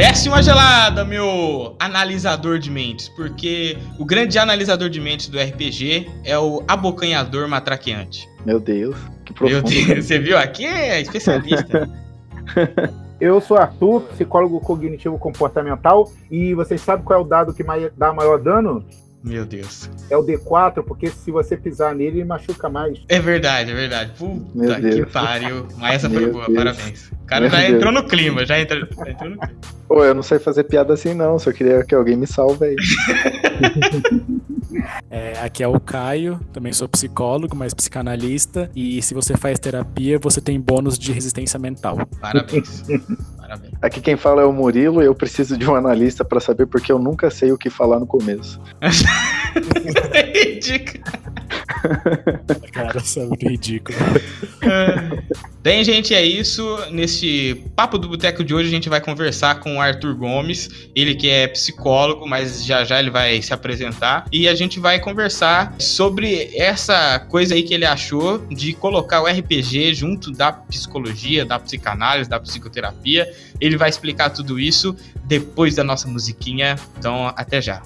Desce uma gelada, meu analisador de mentes, porque o grande analisador de mentes do RPG é o abocanhador matraqueante. Meu Deus, que Meu profundo. Deus, você viu aqui? É especialista. Eu sou Arthur, psicólogo cognitivo comportamental, e vocês sabem qual é o dado que mai- dá maior dano? Meu Deus. É o D4, porque se você pisar nele, ele machuca mais. É verdade, é verdade. Puta Meu que Deus. pariu. Mas essa foi Meu boa, Deus. parabéns. O cara Meu já Deus. entrou no clima, já entrou, já entrou no clima. Pô, eu não sei fazer piada assim não, só queria que alguém me salve aí. É, aqui é o Caio, também sou psicólogo, mas psicanalista. E se você faz terapia, você tem bônus de resistência mental. Parabéns. Parabéns. Aqui quem fala é o Murilo e eu preciso de um analista pra saber porque eu nunca sei o que falar no começo. Ridículo. Cara, isso é muito ridículo. Bem, gente, é isso. Nesse Papo do Boteco de hoje, a gente vai conversar com o Arthur Gomes. Ele que é psicólogo, mas já já ele vai se apresentar. E a gente vai conversar sobre essa coisa aí que ele achou de colocar o RPG junto da psicologia, da psicanálise, da psicoterapia. Ele vai explicar tudo isso depois da nossa musiquinha. Então, até já.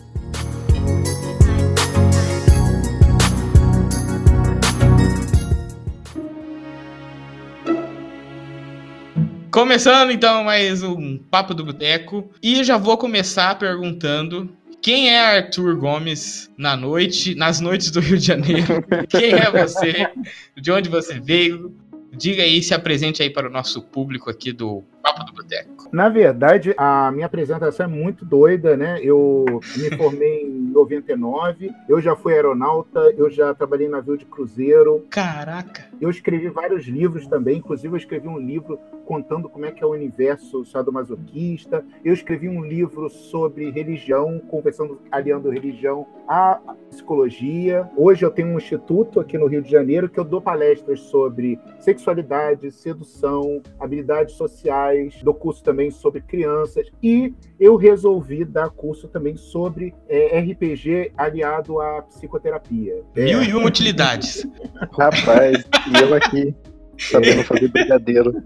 Começando então mais um Papo do Boteco. E já vou começar perguntando quem é Arthur Gomes na noite, nas noites do Rio de Janeiro? Quem é você? De onde você veio? Diga aí, se apresente aí para o nosso público aqui do Papo do Boteco. Na verdade, a minha apresentação é muito doida, né? Eu me formei em 99, eu já fui aeronauta, eu já trabalhei em navio de cruzeiro, Caraca. eu escrevi vários livros também, inclusive eu escrevi um livro contando como é que é o universo sadomasoquista, eu escrevi um livro sobre religião, conversando, aliando religião à psicologia. Hoje eu tenho um instituto aqui no Rio de Janeiro que eu dou palestras sobre sexualidade, sedução, habilidades sociais, dou curso também sobre crianças e eu resolvi dar curso também sobre é, RPG aliado à psicoterapia. É, Mil e uma utilidades. Rapaz, e eu aqui, sabendo fazer brigadeiro.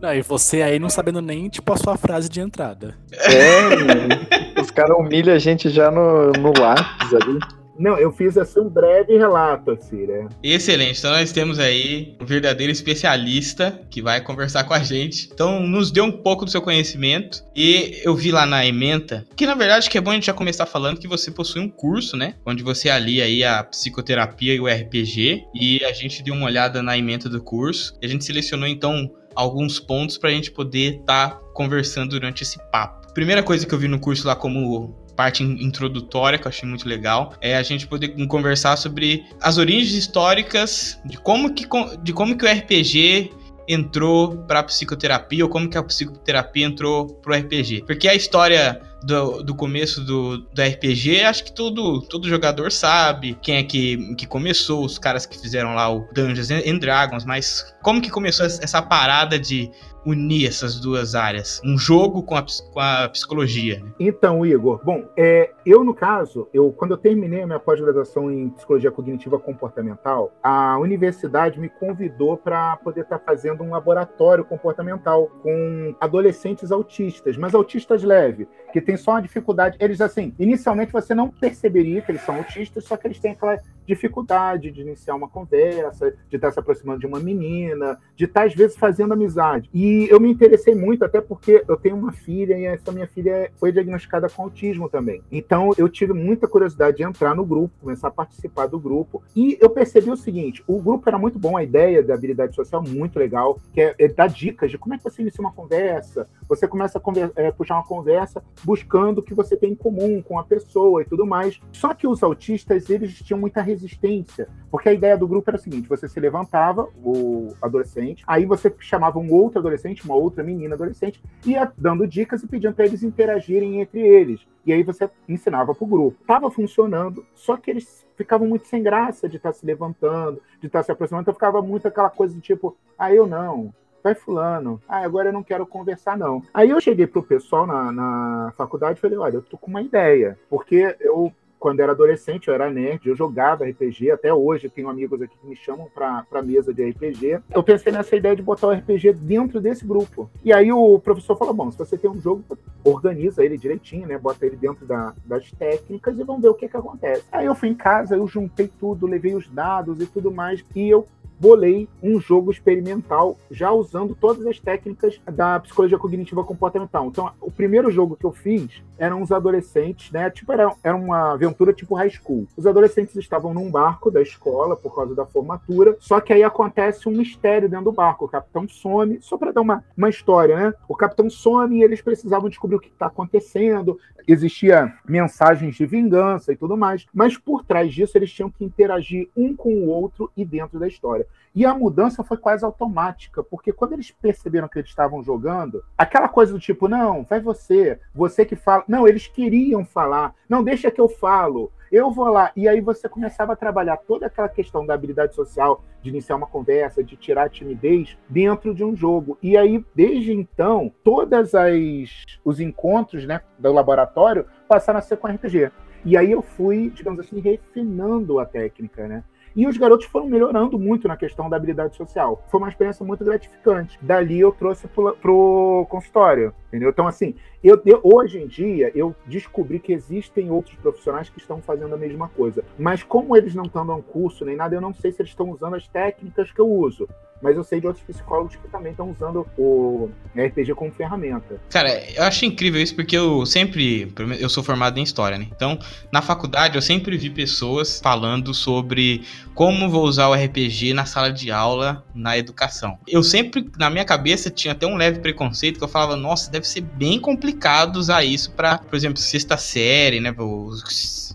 Não, e você aí não sabendo nem, tipo, a sua frase de entrada. É, mano, os caras humilham a gente já no, no lápis ali. Não, eu fiz assim um breve relato, assim, né? Excelente. Então nós temos aí um verdadeiro especialista que vai conversar com a gente. Então nos dê um pouco do seu conhecimento. E eu vi lá na ementa, que na verdade que é bom a gente já começar falando que você possui um curso, né? Onde você alia aí a psicoterapia e o RPG. E a gente deu uma olhada na ementa do curso. E a gente selecionou então alguns pontos para a gente poder estar conversando durante esse papo. Primeira coisa que eu vi no curso lá como parte in- introdutória que eu achei muito legal é a gente poder conversar sobre as origens históricas de como que de como que o RPG entrou para psicoterapia ou como que a psicoterapia entrou pro RPG. Porque a história do, do começo do, do RPG, acho que todo, todo jogador sabe quem é que, que começou, os caras que fizeram lá o Dungeons and Dragons, mas como que começou essa parada de unir essas duas áreas? Um jogo com a, com a psicologia, né? Então, Igor, bom, é, eu no caso, eu quando eu terminei a minha pós-graduação em psicologia cognitiva comportamental, a universidade me convidou para poder estar fazendo um laboratório comportamental com adolescentes autistas, mas autistas leves, que tem só uma dificuldade. Eles assim, inicialmente você não perceberia que eles são autistas, só que eles têm aquela dificuldade de iniciar uma conversa, de estar se aproximando de uma menina, de estar às vezes fazendo amizade. E eu me interessei muito, até porque eu tenho uma filha e essa minha filha foi diagnosticada com autismo também. Então eu tive muita curiosidade de entrar no grupo, começar a participar do grupo. E eu percebi o seguinte: o grupo era muito bom, a ideia da habilidade social muito legal, que é, é dar dicas de como é que você inicia uma conversa. Você começa a conver- é, puxar uma conversa buscando o que você tem em comum com a pessoa e tudo mais. Só que os autistas, eles tinham muita resistência. Porque a ideia do grupo era o seguinte: você se levantava, o adolescente, aí você chamava um outro adolescente, uma outra menina adolescente, ia dando dicas e pedindo para eles interagirem entre eles. E aí você ensinava para o grupo. Tava funcionando, só que eles ficavam muito sem graça de estar tá se levantando, de estar tá se aproximando, então ficava muito aquela coisa do tipo, ah, eu não, vai fulano, ah, agora eu não quero conversar não. Aí eu cheguei pro pessoal na, na faculdade e falei, olha, eu tô com uma ideia, porque eu quando era adolescente, eu era nerd, eu jogava RPG, até hoje tenho amigos aqui que me chamam para pra mesa de RPG. Eu pensei nessa ideia de botar o RPG dentro desse grupo. E aí o professor falou: bom, se você tem um jogo, organiza ele direitinho, né? Bota ele dentro da, das técnicas e vamos ver o que, que acontece. Aí eu fui em casa, eu juntei tudo, levei os dados e tudo mais, e eu bolei um jogo experimental já usando todas as técnicas da psicologia cognitiva comportamental. Então, o primeiro jogo que eu fiz eram os adolescentes, né? Tipo, era, era uma aventura tipo high school. Os adolescentes estavam num barco da escola por causa da formatura, só que aí acontece um mistério dentro do barco. O capitão some, só para dar uma, uma história, né? O capitão some e eles precisavam descobrir o que está acontecendo. Existia mensagens de vingança e tudo mais, mas por trás disso eles tinham que interagir um com o outro e dentro da história. E a mudança foi quase automática, porque quando eles perceberam que eles estavam jogando, aquela coisa do tipo, não, vai você, você que fala. Não, eles queriam falar, não, deixa que eu falo, eu vou lá. E aí você começava a trabalhar toda aquela questão da habilidade social, de iniciar uma conversa, de tirar a timidez dentro de um jogo. E aí, desde então, todas as os encontros né, do laboratório passaram a ser com RPG. E aí eu fui, digamos assim, refinando a técnica, né? E os garotos foram melhorando muito na questão da habilidade social. Foi uma experiência muito gratificante. Dali eu trouxe pro, pro consultório, entendeu? Então, assim, eu, eu, hoje em dia eu descobri que existem outros profissionais que estão fazendo a mesma coisa. Mas como eles não estão dando curso nem nada, eu não sei se eles estão usando as técnicas que eu uso mas eu sei de outros psicólogos que também estão usando o RPG como ferramenta. Cara, eu acho incrível isso porque eu sempre. Eu sou formado em história, né? Então, na faculdade, eu sempre vi pessoas falando sobre como vou usar o RPG na sala de aula, na educação. Eu sempre, na minha cabeça, tinha até um leve preconceito que eu falava, nossa, deve ser bem complicado usar isso para, por exemplo, sexta série, né?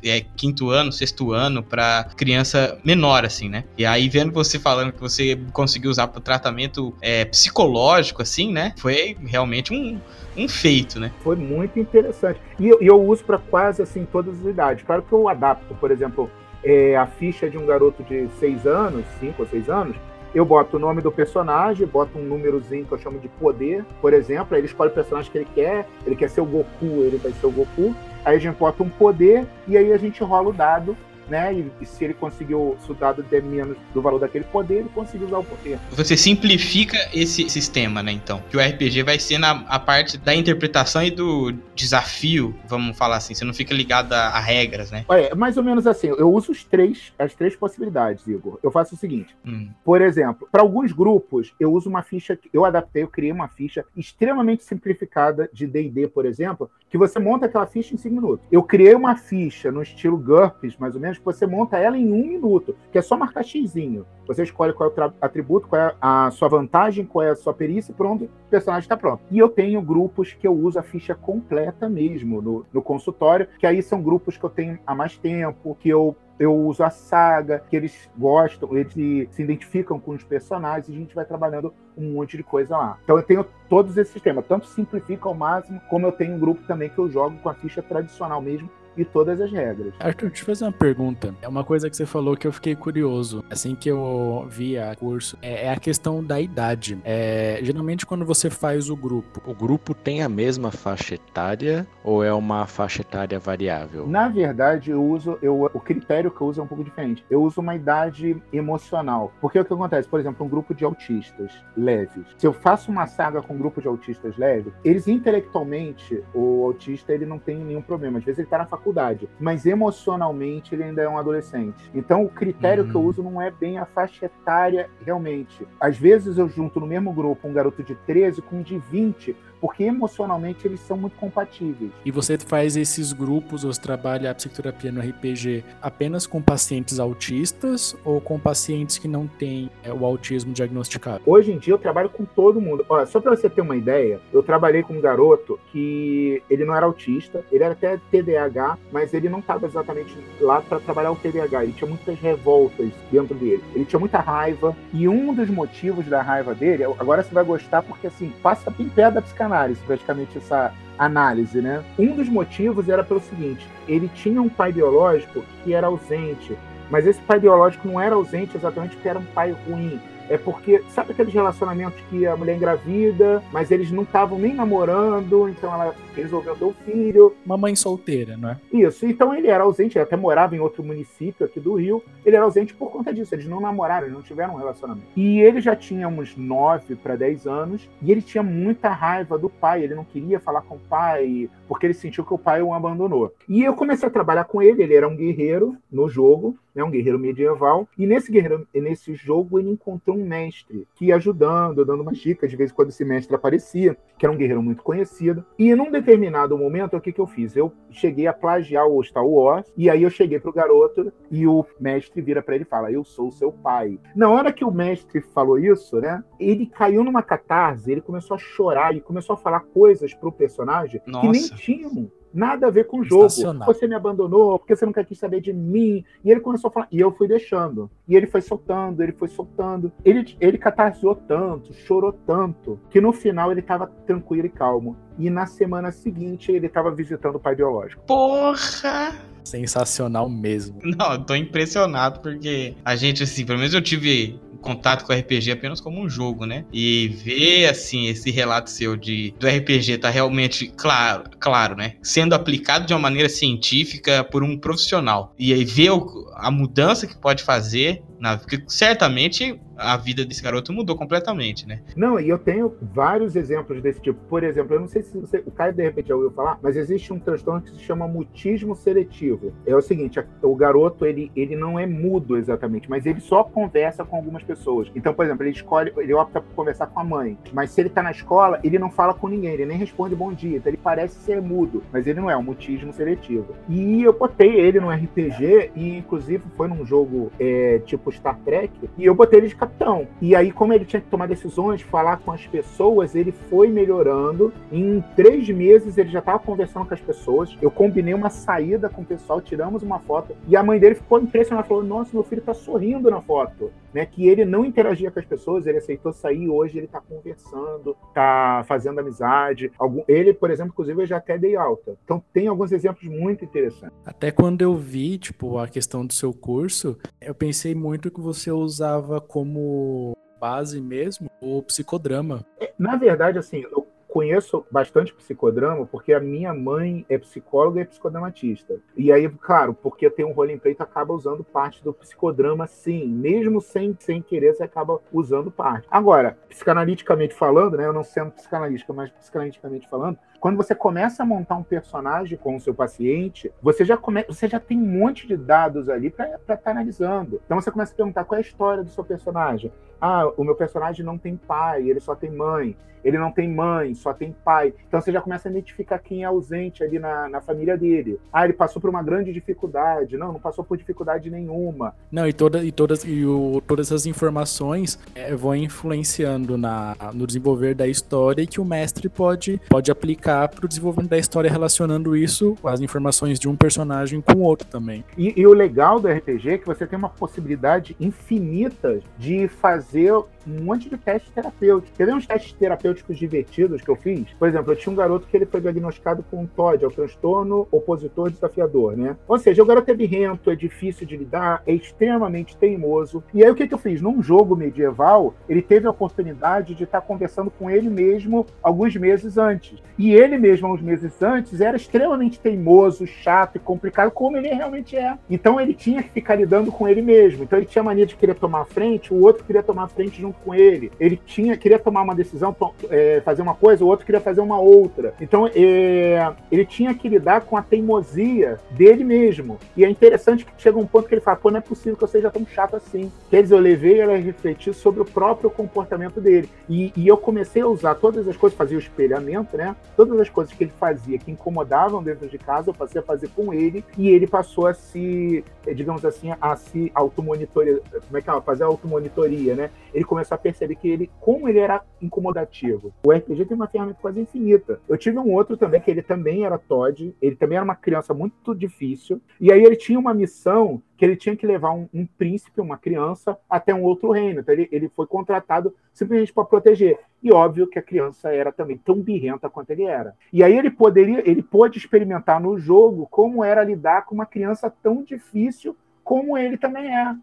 É, quinto ano, sexto ano, para criança menor, assim, né? E aí, vendo você falando que você conseguiu usar para tratamento é, psicológico, assim, né? Foi realmente um, um feito, né? Foi muito interessante. E eu, eu uso para quase assim todas as idades. Claro que eu adapto, por exemplo, é, a ficha de um garoto de seis anos, cinco ou seis anos, eu boto o nome do personagem, boto um númerozinho que eu chamo de poder, por exemplo, aí ele escolhe o personagem que ele quer, ele quer ser o Goku, ele vai ser o Goku, aí a gente bota um poder e aí a gente rola o dado né? E, e, se ele conseguiu, se o dado der menos do valor daquele poder, ele conseguiu usar o poder. Você simplifica esse sistema, né? Então, que o RPG vai ser na a parte da interpretação e do desafio, vamos falar assim. Você não fica ligado a, a regras, né? É, mais ou menos assim. Eu uso os três, as três possibilidades, Igor. Eu faço o seguinte: hum. por exemplo, para alguns grupos, eu uso uma ficha, eu adaptei, eu criei uma ficha extremamente simplificada de D&D, por exemplo, que você monta aquela ficha em 5 minutos. Eu criei uma ficha no estilo GURPS, mais ou menos, que você monta ela em um minuto, que é só marcar xizinho. Você escolhe qual é o atributo, qual é a sua vantagem, qual é a sua perícia pronto, o personagem está pronto. E eu tenho grupos que eu uso a ficha completa mesmo no, no consultório, que aí são grupos que eu tenho há mais tempo, que eu eu uso a saga, que eles gostam, eles se identificam com os personagens, e a gente vai trabalhando um monte de coisa lá. Então eu tenho todos esses sistemas, tanto simplifica ao máximo, como eu tenho um grupo também que eu jogo com a ficha tradicional mesmo, e todas as regras. Arthur, deixa eu fazer uma pergunta. É uma coisa que você falou que eu fiquei curioso. Assim que eu vi a curso, é, é a questão da idade. É, geralmente, quando você faz o grupo. O grupo tem a mesma faixa etária ou é uma faixa etária variável? Na verdade, eu uso. Eu, o critério que eu uso é um pouco diferente. Eu uso uma idade emocional. Porque o que acontece? Por exemplo, um grupo de autistas leves. Se eu faço uma saga com um grupo de autistas leves, eles intelectualmente, o autista ele não tem nenhum problema. Às vezes ele tá na faculdade faculdade, mas emocionalmente ele ainda é um adolescente. Então o critério uhum. que eu uso não é bem a faixa etária realmente. Às vezes eu junto no mesmo grupo um garoto de 13 com um de 20, porque emocionalmente eles são muito compatíveis. E você faz esses grupos, você trabalha a psicoterapia no RPG apenas com pacientes autistas ou com pacientes que não têm é, o autismo diagnosticado? Hoje em dia eu trabalho com todo mundo. Olha, só para você ter uma ideia, eu trabalhei com um garoto que ele não era autista, ele era até TDAH, mas ele não estava exatamente lá para trabalhar o TDAH. Ele tinha muitas revoltas dentro dele. Ele tinha muita raiva e um dos motivos da raiva dele, agora você vai gostar porque assim passa em pé da psicanálise praticamente essa análise, né? Um dos motivos era pelo seguinte: ele tinha um pai biológico que era ausente, mas esse pai biológico não era ausente exatamente porque era um pai ruim é porque, sabe aqueles relacionamentos que a mulher engravida, mas eles não estavam nem namorando, então ela resolveu ter o um filho. Uma mãe solteira, não é? Isso, então ele era ausente, ele até morava em outro município aqui do Rio, ele era ausente por conta disso, eles não namoraram, eles não tiveram um relacionamento. E ele já tinha uns 9 para 10 anos, e ele tinha muita raiva do pai, ele não queria falar com o pai, porque ele sentiu que o pai o abandonou. E eu comecei a trabalhar com ele, ele era um guerreiro no jogo, né, um guerreiro medieval, e nesse guerreiro, nesse jogo ele encontrou um mestre que ia ajudando, dando umas dicas, de vez em quando esse mestre aparecia, que era um guerreiro muito conhecido. E num determinado momento, o que, que eu fiz? Eu cheguei a plagiar o Star Wars, e aí eu cheguei pro garoto e o mestre vira para ele e fala: Eu sou seu pai. Na hora que o mestre falou isso, né, ele caiu numa catarse, ele começou a chorar e começou a falar coisas pro personagem Nossa. que nem tinham nada a ver com o jogo. Você me abandonou, porque você nunca quis saber de mim. E ele começou a falar, e eu fui deixando. E ele foi soltando, ele foi soltando. Ele, ele catarseou tanto, chorou tanto, que no final ele estava tranquilo e calmo. E na semana seguinte ele estava visitando o pai biológico. Porra! Sensacional mesmo. Não, eu tô impressionado porque a gente, assim, pelo menos eu tive contato com o RPG apenas como um jogo, né? E ver, assim, esse relato seu de do RPG tá realmente, claro, claro, né? Sendo aplicado de uma maneira científica por um profissional. E aí ver o, a mudança que pode fazer na, porque certamente a vida desse garoto mudou completamente, né? Não, e eu tenho vários exemplos desse tipo. Por exemplo, eu não sei se você, o Caio de repente já ouviu falar, mas existe um transtorno que se chama mutismo seletivo. É o seguinte, o garoto ele, ele não é mudo exatamente, mas ele só conversa com algumas pessoas. Então, por exemplo, ele escolhe, ele opta por conversar com a mãe, mas se ele tá na escola, ele não fala com ninguém, ele nem responde bom dia. Então ele parece ser mudo, mas ele não é um mutismo seletivo. E eu botei ele no RPG e inclusive foi num jogo é, tipo Star Trek, e eu botei ele de capitão. E aí, como ele tinha que tomar decisões, falar com as pessoas, ele foi melhorando. Em três meses, ele já estava conversando com as pessoas. Eu combinei uma saída com o pessoal, tiramos uma foto, e a mãe dele ficou impressionada, falou: Nossa, meu filho está sorrindo na foto. Né, que ele não interagia com as pessoas, ele aceitou sair, hoje ele está conversando, está fazendo amizade. Algum, ele, por exemplo, inclusive, eu já até dei alta. Então tem alguns exemplos muito interessantes. Até quando eu vi, tipo, a questão do seu curso, eu pensei muito que você usava como base mesmo o psicodrama. É, na verdade, assim, eu conheço bastante psicodrama porque a minha mãe é psicóloga e psicodramatista. E aí, claro, porque tem um roleplay, tu acaba usando parte do psicodrama, sim. Mesmo sem, sem querer, você acaba usando parte. Agora, psicanaliticamente falando, né? Eu não sendo psicanalítica, mas psicanaliticamente falando, quando você começa a montar um personagem com o seu paciente, você já, come... você já tem um monte de dados ali para estar tá analisando. Então você começa a perguntar qual é a história do seu personagem. Ah, o meu personagem não tem pai, ele só tem mãe. Ele não tem mãe, só tem pai. Então você já começa a identificar quem é ausente ali na, na família dele. Ah, ele passou por uma grande dificuldade. Não, não passou por dificuldade nenhuma. Não, e, toda, e, todas, e o, todas essas informações é, vão influenciando na, no desenvolver da história e que o mestre pode, pode aplicar para o desenvolvimento da história, relacionando isso, as informações de um personagem com o outro também. E, e o legal do RPG é que você tem uma possibilidade infinita de fazer um monte de testes terapêuticos. Ver uns testes terapêuticos divertidos que eu fiz? Por exemplo, eu tinha um garoto que ele foi diagnosticado com um TOD, é o transtorno opositor desafiador, né? Ou seja, o garoto é birrento, é difícil de lidar, é extremamente teimoso. E aí o que, que eu fiz? Num jogo medieval, ele teve a oportunidade de estar conversando com ele mesmo alguns meses antes. E ele mesmo, uns meses antes, era extremamente teimoso, chato e complicado, como ele realmente é. Então ele tinha que ficar lidando com ele mesmo. Então ele tinha mania de querer tomar a frente, o outro queria tomar a frente junto com ele. Ele tinha, queria tomar uma decisão, é, fazer uma coisa, o outro queria fazer uma outra. Então é, ele tinha que lidar com a teimosia dele mesmo. E é interessante que chega um ponto que ele fala: pô, não é possível que eu seja tão chato assim. Quer dizer, eu levei ele a refletir sobre o próprio comportamento dele. E, e eu comecei a usar todas as coisas, fazia o espelhamento, né? Todas as coisas que ele fazia que incomodavam dentro de casa, eu passei a fazer com ele. E ele passou a se, digamos assim, a se automonitorar. Como é que é? Fazer a automonitoria, né? Ele começou a perceber que ele, como ele era incomodativo. O RPG tem uma ferramenta quase infinita. Eu tive um outro também, que ele também era Todd, ele também era uma criança muito difícil, e aí ele tinha uma missão que ele tinha que levar um, um príncipe, uma criança, até um outro reino. Então ele, ele foi contratado simplesmente para proteger. E óbvio que a criança era também tão birrenta quanto ele era. E aí ele poderia, ele pôde experimentar no jogo como era lidar com uma criança tão difícil como ele também é.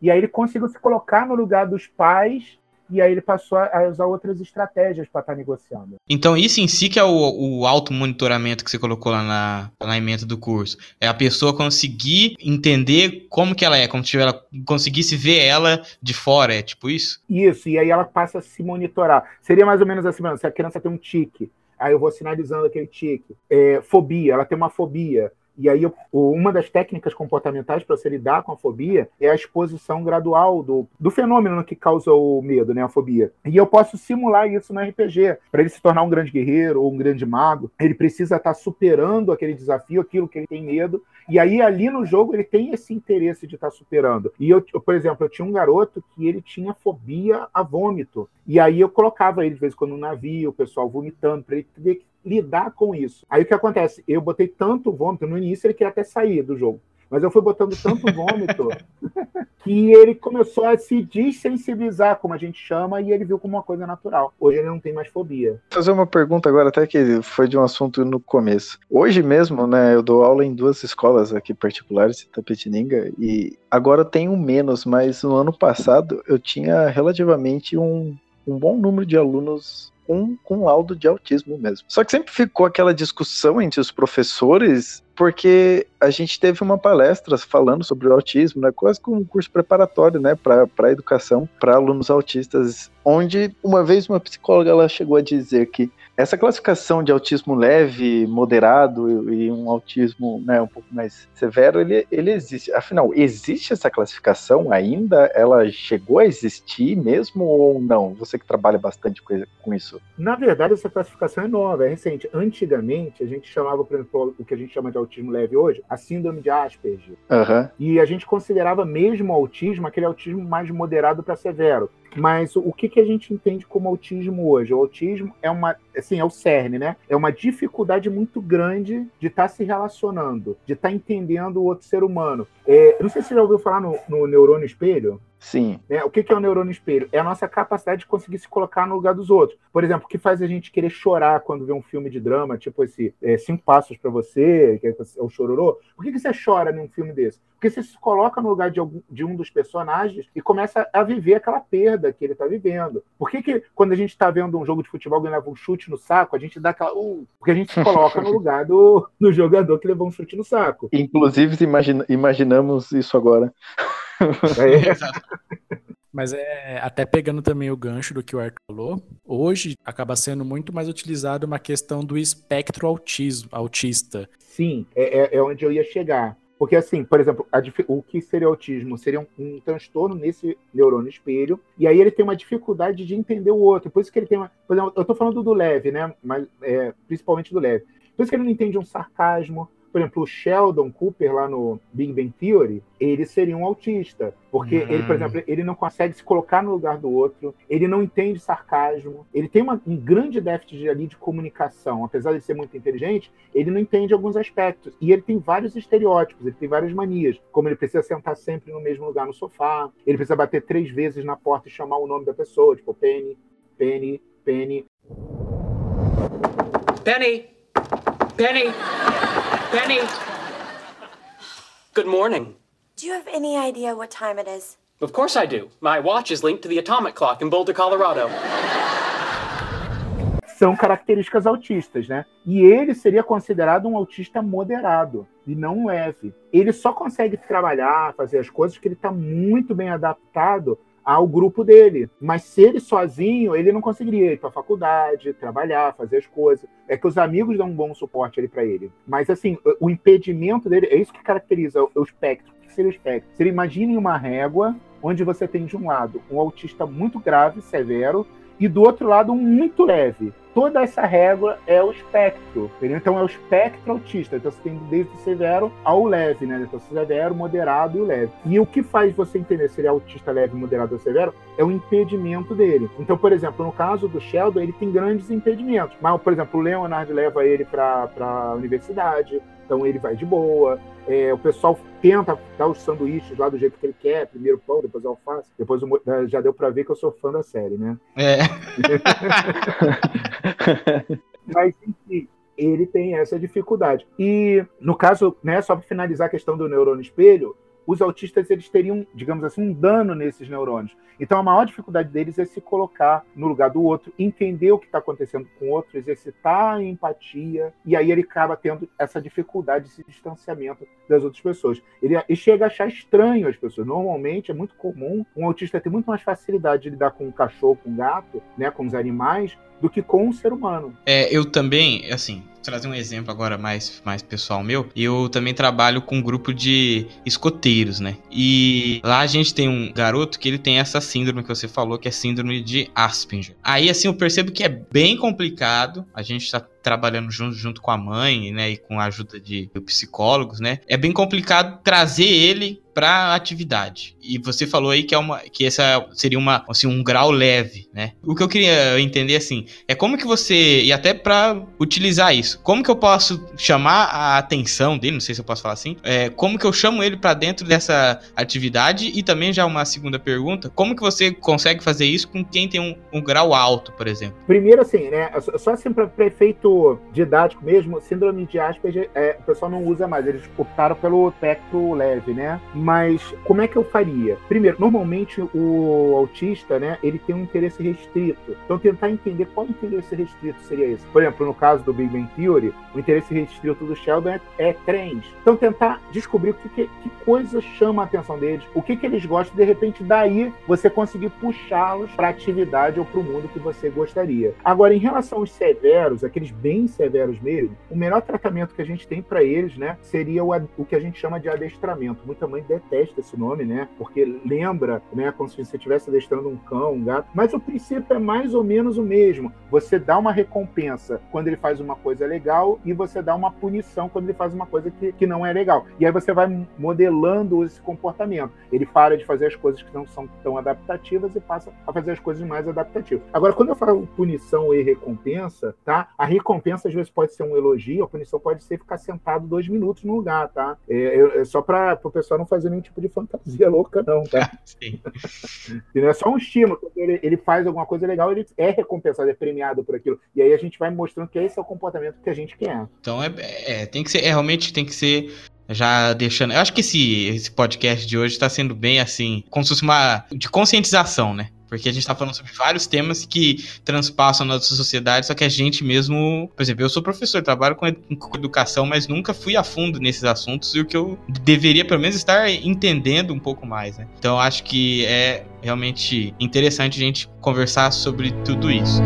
E aí ele conseguiu se colocar no lugar dos pais e aí ele passou a usar outras estratégias para estar tá negociando. Então isso em si que é o, o auto-monitoramento que você colocou lá na, na emenda do curso. É a pessoa conseguir entender como que ela é, como se ela conseguisse ver ela de fora, é tipo isso? Isso, e aí ela passa a se monitorar. Seria mais ou menos assim, se a criança tem um tique, aí eu vou sinalizando aquele tique. É, fobia, ela tem uma fobia. E aí, uma das técnicas comportamentais para você lidar com a fobia é a exposição gradual do, do fenômeno que causa o medo, né, a fobia. E eu posso simular isso no RPG. Para ele se tornar um grande guerreiro ou um grande mago, ele precisa estar tá superando aquele desafio, aquilo que ele tem medo. E aí, ali no jogo, ele tem esse interesse de estar tá superando. E eu, por exemplo, eu tinha um garoto que ele tinha fobia a vômito. E aí eu colocava ele de vez em quando no navio, o pessoal vomitando, para ele ter que lidar com isso. Aí o que acontece? Eu botei tanto vômito, no início ele queria até sair do jogo, mas eu fui botando tanto vômito que ele começou a se desensibilizar, como a gente chama, e ele viu como uma coisa natural. Hoje ele não tem mais fobia. Vou fazer uma pergunta agora, até que foi de um assunto no começo. Hoje mesmo, né, eu dou aula em duas escolas aqui particulares, Tapetininga, e agora eu tenho menos, mas no ano passado eu tinha relativamente um, um bom número de alunos com, com laudo de autismo mesmo. Só que sempre ficou aquela discussão entre os professores, porque a gente teve uma palestra falando sobre o autismo, né, quase como um curso preparatório né, para educação para alunos autistas, onde uma vez uma psicóloga ela chegou a dizer que essa classificação de autismo leve, moderado e um autismo né, um pouco mais severo, ele, ele existe. Afinal, existe essa classificação ainda? Ela chegou a existir mesmo ou não? Você que trabalha bastante com isso. Na verdade, essa classificação é nova, é recente. Antigamente, a gente chamava, por exemplo, o que a gente chama de autismo leve hoje, a síndrome de Asperger. Uhum. E a gente considerava mesmo autismo aquele autismo mais moderado para severo. Mas o que, que a gente entende como autismo hoje? O autismo é uma, assim, é o cerne, né? É uma dificuldade muito grande de estar tá se relacionando, de estar tá entendendo o outro ser humano. É, não sei se você já ouviu falar no, no neurônio espelho. Sim. É, o que, que é o neurônio espelho? É a nossa capacidade de conseguir se colocar no lugar dos outros. Por exemplo, o que faz a gente querer chorar quando vê um filme de drama, tipo esse é, Cinco Passos para Você, que é o Chororô. Por que, que você chora num filme desse? Porque você se coloca no lugar de, algum, de um dos personagens e começa a viver aquela perda que ele está vivendo. Por que, que quando a gente está vendo um jogo de futebol alguém leva um chute no saco, a gente dá aquela. Uh, porque a gente se coloca no lugar do, do jogador que levou um chute no saco. Inclusive, imagina, imaginamos isso agora. É. Mas é até pegando também o gancho do que o Arthur falou, hoje acaba sendo muito mais utilizado uma questão do espectro autismo, autista. Sim, é, é, é onde eu ia chegar. Porque, assim, por exemplo, a, o que seria autismo? Seria um, um, transtorno nesse neurônio espelho, e aí ele tem uma dificuldade de entender o outro. Por isso que ele tem uma. Por exemplo, eu estou falando do leve, né? Mas, é, principalmente do leve. Por isso que ele não entende um sarcasmo, por exemplo, o Sheldon Cooper lá no Big Bang Theory, ele seria um autista, porque uhum. ele, por exemplo, ele não consegue se colocar no lugar do outro, ele não entende sarcasmo, ele tem uma, um grande déficit ali de comunicação, apesar de ser muito inteligente, ele não entende alguns aspectos e ele tem vários estereótipos, ele tem várias manias, como ele precisa sentar sempre no mesmo lugar no sofá, ele precisa bater três vezes na porta e chamar o nome da pessoa, tipo Penny, Penny, Penny. Penny, Penny. Penny! Good morning. Do you have any idea what time it is? Of course I do. My watch is linked to the atomic clock in Boulder, Colorado. são características autistas, né? E ele seria considerado um autista moderado e não leve. Ele só consegue trabalhar, fazer as coisas que ele está muito bem adaptado ao grupo dele. Mas se ele sozinho, ele não conseguiria ir para a faculdade, trabalhar, fazer as coisas. É que os amigos dão um bom suporte ali para ele. Mas assim, o impedimento dele é isso que caracteriza o espectro. O que seria o espectro? Se ele imagine uma régua onde você tem de um lado um autista muito grave, severo, e do outro lado um muito leve. Toda essa régua é o espectro? Então é o espectro autista. Então você tem desde o severo ao leve, né? Então severo, moderado e o leve. E o que faz você entender se ele é autista leve, moderado ou severo é o impedimento dele. Então, por exemplo, no caso do Sheldon, ele tem grandes impedimentos. Mas, por exemplo, o Leonard leva ele para a universidade, então ele vai de boa. É, o pessoal tenta dar os sanduíches lá do jeito que ele quer, primeiro pão, depois alface, depois já deu para ver que eu sou fã da série, né? É. Mas enfim, ele tem essa dificuldade. E no caso, né, só para finalizar a questão do neurônio espelho, os autistas eles teriam, digamos assim, um dano nesses neurônios. Então a maior dificuldade deles é se colocar no lugar do outro, entender o que está acontecendo com o outro, exercitar a empatia, e aí ele acaba tendo essa dificuldade, esse distanciamento das outras pessoas. Ele, ele chega a achar estranho as pessoas. Normalmente é muito comum um autista ter muito mais facilidade de lidar com um cachorro, com um gato, né, com os animais, do que com um ser humano. É, eu também, assim, trazer um exemplo agora mais, mais pessoal meu. Eu também trabalho com um grupo de escoteiros, né? E lá a gente tem um garoto que ele tem essa síndrome que você falou, que é síndrome de Asperger. Aí, assim, eu percebo que é bem complicado. A gente tá trabalhando junto, junto com a mãe, né, e com a ajuda de, psicólogos, né, é bem complicado trazer ele para atividade. E você falou aí que é uma que essa seria uma assim um grau leve, né? O que eu queria entender assim, é como que você e até para utilizar isso, como que eu posso chamar a atenção dele, não sei se eu posso falar assim, é, como que eu chamo ele para dentro dessa atividade e também já uma segunda pergunta, como que você consegue fazer isso com quem tem um, um grau alto, por exemplo? Primeiro assim, né, só assim para prefeito didático mesmo, síndrome de Asperger, é, o pessoal não usa mais, eles optaram pelo espectro leve, né? Mas como é que eu faria? Primeiro, normalmente o autista, né, ele tem um interesse restrito. Então tentar entender qual interesse restrito seria esse. Por exemplo, no caso do Big Bang Theory, o interesse restrito do Sheldon é, é trens. Então tentar descobrir o que, que, que coisa chama a atenção deles, o que, que eles gostam, de repente daí você conseguir puxá-los para atividade ou para o mundo que você gostaria. Agora, em relação aos severos, aqueles bem severos mesmo, o melhor tratamento que a gente tem para eles, né, seria o, o que a gente chama de adestramento. Muita mãe detesta esse nome, né, porque lembra, né, como se você estivesse adestrando um cão, um gato, mas o princípio é mais ou menos o mesmo. Você dá uma recompensa quando ele faz uma coisa legal e você dá uma punição quando ele faz uma coisa que, que não é legal. E aí você vai modelando esse comportamento. Ele para de fazer as coisas que não são tão adaptativas e passa a fazer as coisas mais adaptativas. Agora, quando eu falo punição e recompensa, tá? A recompensa recompensa às vezes pode ser um elogio, a punição pode ser ficar sentado dois minutos no lugar, tá? É, é só para o pessoal não fazer nenhum tipo de fantasia louca, não, tá? Sim. E não é só um estímulo. Quando ele, ele faz alguma coisa legal, ele é recompensado, é premiado por aquilo. E aí a gente vai mostrando que esse é o comportamento que a gente quer. Então é, é tem que ser, é, realmente tem que ser já deixando. Eu acho que esse, esse podcast de hoje está sendo bem assim, como se fosse uma de conscientização, né? Porque a gente tá falando sobre vários temas que transpassam a nossa sociedade, só que a gente mesmo. Por exemplo, eu sou professor, trabalho com educação, mas nunca fui a fundo nesses assuntos e o que eu deveria, pelo menos, estar entendendo um pouco mais, né? Então acho que é realmente interessante a gente conversar sobre tudo isso.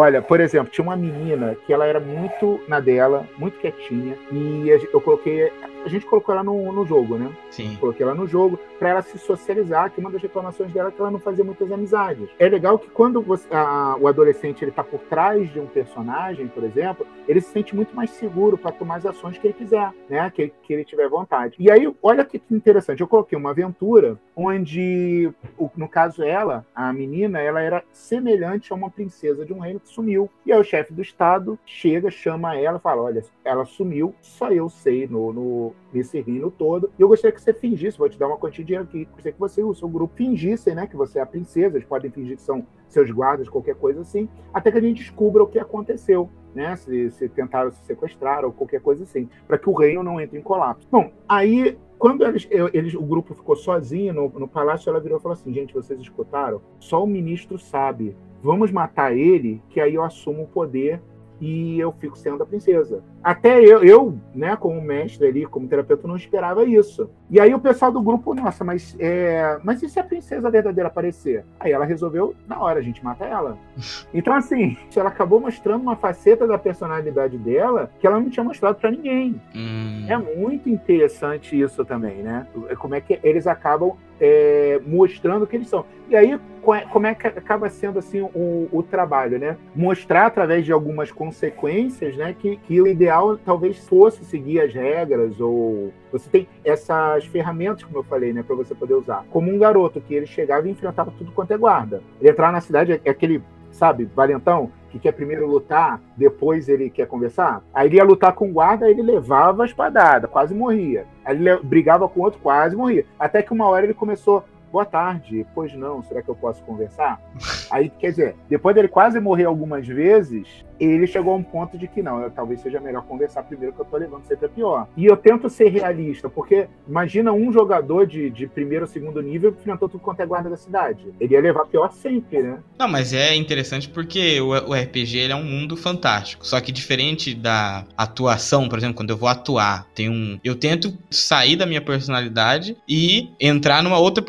Olha, por exemplo, tinha uma menina que ela era muito na dela, muito quietinha, e eu coloquei. A gente colocou ela no, no jogo, né? Sim. Coloquei ela no jogo para ela se socializar, que uma das reclamações dela é que ela não fazia muitas amizades. É legal que quando você, a, o adolescente ele tá por trás de um personagem, por exemplo, ele se sente muito mais seguro para tomar as ações que ele quiser, né? Que, que ele tiver vontade. E aí, olha que interessante, eu coloquei uma aventura onde, no caso ela, a menina, ela era semelhante a uma princesa de um reino sumiu. E aí o chefe do estado chega, chama ela fala: Olha, ela sumiu, só eu sei no, no, nesse reino todo. E eu gostaria que você fingisse, vou te dar uma quantia de dinheiro aqui. Gostaria que você e o seu grupo fingissem, né? Que você é a princesa, eles podem fingir que são seus guardas, qualquer coisa assim, até que a gente descubra o que aconteceu. Né, se, se tentaram se sequestrar ou qualquer coisa assim, para que o reino não entre em colapso. Bom, aí quando eles, eles, o grupo ficou sozinho no, no palácio, ela virou e falou assim: gente, vocês escutaram? Só o ministro sabe. Vamos matar ele, que aí eu assumo o poder e eu fico sendo a princesa. Até eu, eu, né, como mestre ali, como terapeuta, não esperava isso. E aí o pessoal do grupo, nossa, mas, é, mas e se a princesa verdadeira aparecer? Aí ela resolveu, na hora, a gente mata ela. Então, assim, ela acabou mostrando uma faceta da personalidade dela que ela não tinha mostrado para ninguém. Hum. É muito interessante isso também, né? Como é que eles acabam é, mostrando o que eles são. E aí, como é que acaba sendo assim o, o, trabalho, né? Mostrar através de algumas consequências, né, que, que o ideal talvez fosse seguir as regras ou você tem essas ferramentas, como eu falei, né, para você poder usar. Como um garoto que ele chegava e enfrentava tudo quanto é guarda. Ele entrar na cidade é aquele, sabe, valentão que quer primeiro lutar, depois ele quer conversar. Aí ele ia lutar com o guarda, ele levava a espadada, quase morria. Aí ele brigava com outro, quase morria. Até que uma hora ele começou, boa tarde, pois não, será que eu posso conversar? Aí, quer dizer, depois dele quase morrer algumas vezes, ele chegou a um ponto de que não, eu, talvez seja melhor conversar primeiro que eu tô levando sempre a pior. E eu tento ser realista, porque imagina um jogador de, de primeiro ou segundo nível que enfrentou tudo quanto é guarda da cidade. Ele ia levar pior sempre, né? Não, mas é interessante porque o, o RPG é um mundo fantástico. Só que diferente da atuação, por exemplo, quando eu vou atuar, tem um. Eu tento sair da minha personalidade e entrar numa outra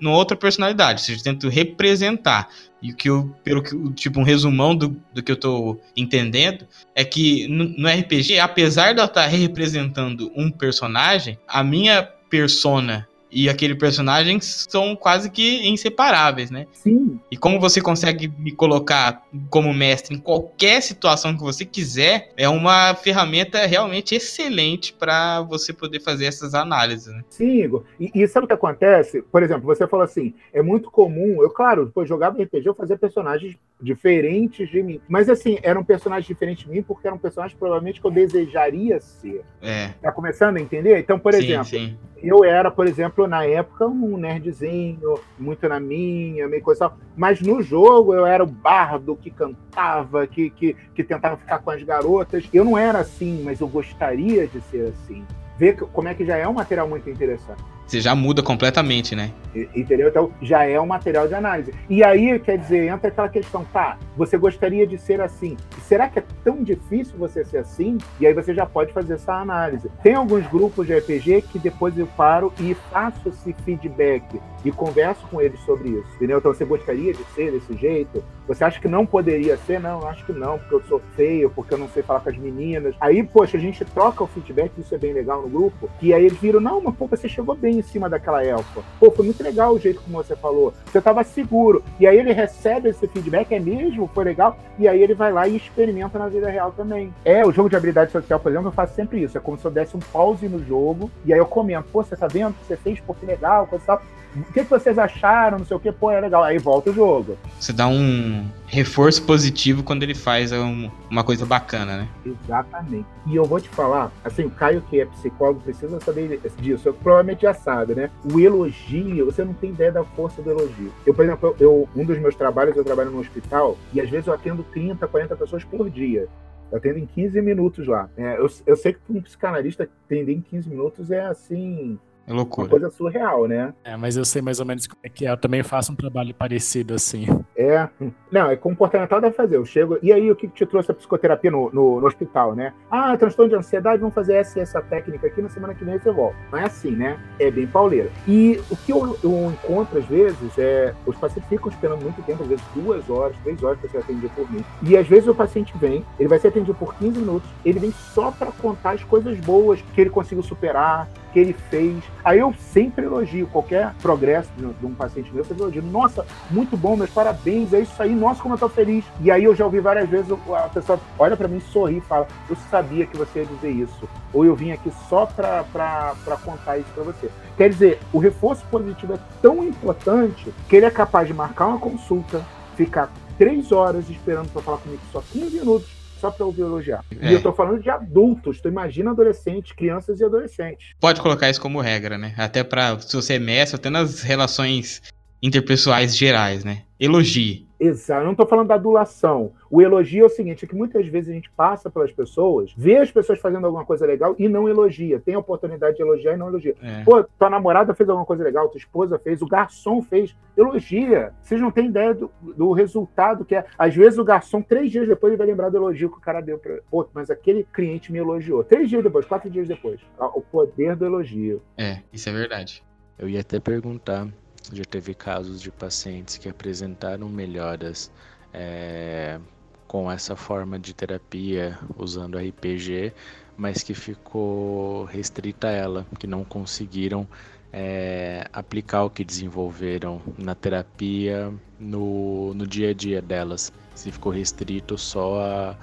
numa outra personalidade, ou seja, eu tento representar. E que eu, pelo que, tipo, um resumão do, do que eu tô entendendo, é que no, no RPG, apesar de eu estar representando um personagem, a minha persona e aquele personagem são quase que inseparáveis, né? Sim. E como você consegue me colocar como mestre em qualquer situação que você quiser, é uma ferramenta realmente excelente para você poder fazer essas análises. Né? Sim, Igor. E, e sabe o que acontece? Por exemplo, você falou assim: é muito comum. Eu, claro, depois jogava RPG, eu fazia personagens diferentes de mim. Mas assim, eram personagens diferentes de mim porque eram personagens provavelmente que eu desejaria ser. É. Tá começando a entender? Então, por Sim, exemplo, sim. Eu era, por exemplo, na época, um nerdzinho, muito na minha, meio coisa tal. Mas no jogo eu era o bardo que cantava, que, que, que tentava ficar com as garotas. Eu não era assim, mas eu gostaria de ser assim. Ver como é que já é um material muito interessante. Você já muda completamente, né? Entendeu? Então já é um material de análise. E aí, quer dizer, entra aquela questão, tá, você gostaria de ser assim. Será que é tão difícil você ser assim? E aí você já pode fazer essa análise. Tem alguns grupos de RPG que depois eu paro e faço esse feedback e converso com eles sobre isso. Entendeu? Então você gostaria de ser desse jeito? Você acha que não poderia ser? Não, eu acho que não, porque eu sou feio, porque eu não sei falar com as meninas. Aí, poxa, a gente troca o feedback, isso é bem legal no grupo. E aí eles viram, não, mas pô, você chegou bem em cima daquela elfa. Pô, foi muito legal o jeito como você falou. Você tava seguro. E aí ele recebe esse feedback, é mesmo? Foi legal? E aí ele vai lá e experimenta na vida real também. É, o jogo de habilidade social, por exemplo, eu faço sempre isso. É como se eu desse um pause no jogo e aí eu comento, pô, você tá vendo o que você fez? Pô, que legal, coisa e tal. O que, que vocês acharam? Não sei o que, pô, é legal. Aí volta o jogo. Você dá um reforço positivo quando ele faz um- uma coisa bacana, né? Exatamente. E eu vou te falar, assim, o Caio, que é psicólogo, precisa saber disso. Eu provavelmente já sabe, né? O elogio, você não tem ideia da força do elogio. Eu, por exemplo, eu, um dos meus trabalhos, eu trabalho no hospital, e às vezes eu atendo 30, 40 pessoas por dia. Eu atendo em 15 minutos lá. É, eu, eu sei que para um psicanalista atender em 15 minutos é assim. É Uma loucura. coisa surreal, né? É, mas eu sei mais ou menos como é que é. Eu também faço um trabalho parecido assim. É. Não, é comportamental deve fazer. Eu chego. E aí, o que que te trouxe a psicoterapia no, no, no hospital, né? Ah, transtorno de ansiedade, vamos fazer essa e essa técnica aqui, na semana que vem você volta. Não é assim, né? É bem pauleira. E o que eu, eu encontro, às vezes, é. Os pacientes ficam esperando muito tempo, às vezes duas horas, três horas para ser atendido por mim. E às vezes o paciente vem, ele vai ser atendido por 15 minutos, ele vem só para contar as coisas boas que ele conseguiu superar, que ele fez. Aí eu sempre elogio qualquer progresso de, um paciente meu, eu sempre elogio. Nossa, muito bom, meus parabéns, é isso aí, nossa, como eu tô feliz. E aí eu já ouvi várias vezes a pessoa olha pra mim, sorri e fala: Eu sabia que você ia dizer isso. Ou eu vim aqui só pra contar isso pra você. Quer dizer, o reforço positivo é tão importante que ele é capaz de marcar uma consulta, ficar três horas esperando pra falar comigo só 15 minutos. Só pra ouvir elogiar. É. E eu tô falando de adultos, tu imagina adolescentes, crianças e adolescentes. Pode colocar isso como regra, né? Até pra, se você é mestre, até nas relações interpessoais gerais, né? Elogie. Exato, eu não estou falando da adulação. O elogio é o seguinte: é que muitas vezes a gente passa pelas pessoas, vê as pessoas fazendo alguma coisa legal e não elogia. Tem a oportunidade de elogiar e não elogia. É. Pô, tua namorada fez alguma coisa legal, tua esposa fez, o garçom fez. Elogia. Vocês não têm ideia do, do resultado que é. Às vezes o garçom, três dias depois, ele vai lembrar do elogio que o cara deu pra. Pô, mas aquele cliente me elogiou. Três dias depois, quatro dias depois. O poder do elogio. É, isso é verdade. Eu ia até perguntar, já teve casos de pacientes que apresentaram melhoras é, com essa forma de terapia usando RPG, mas que ficou restrita a ela, que não conseguiram é, aplicar o que desenvolveram na terapia no, no dia a dia delas. Se ficou restrito só a,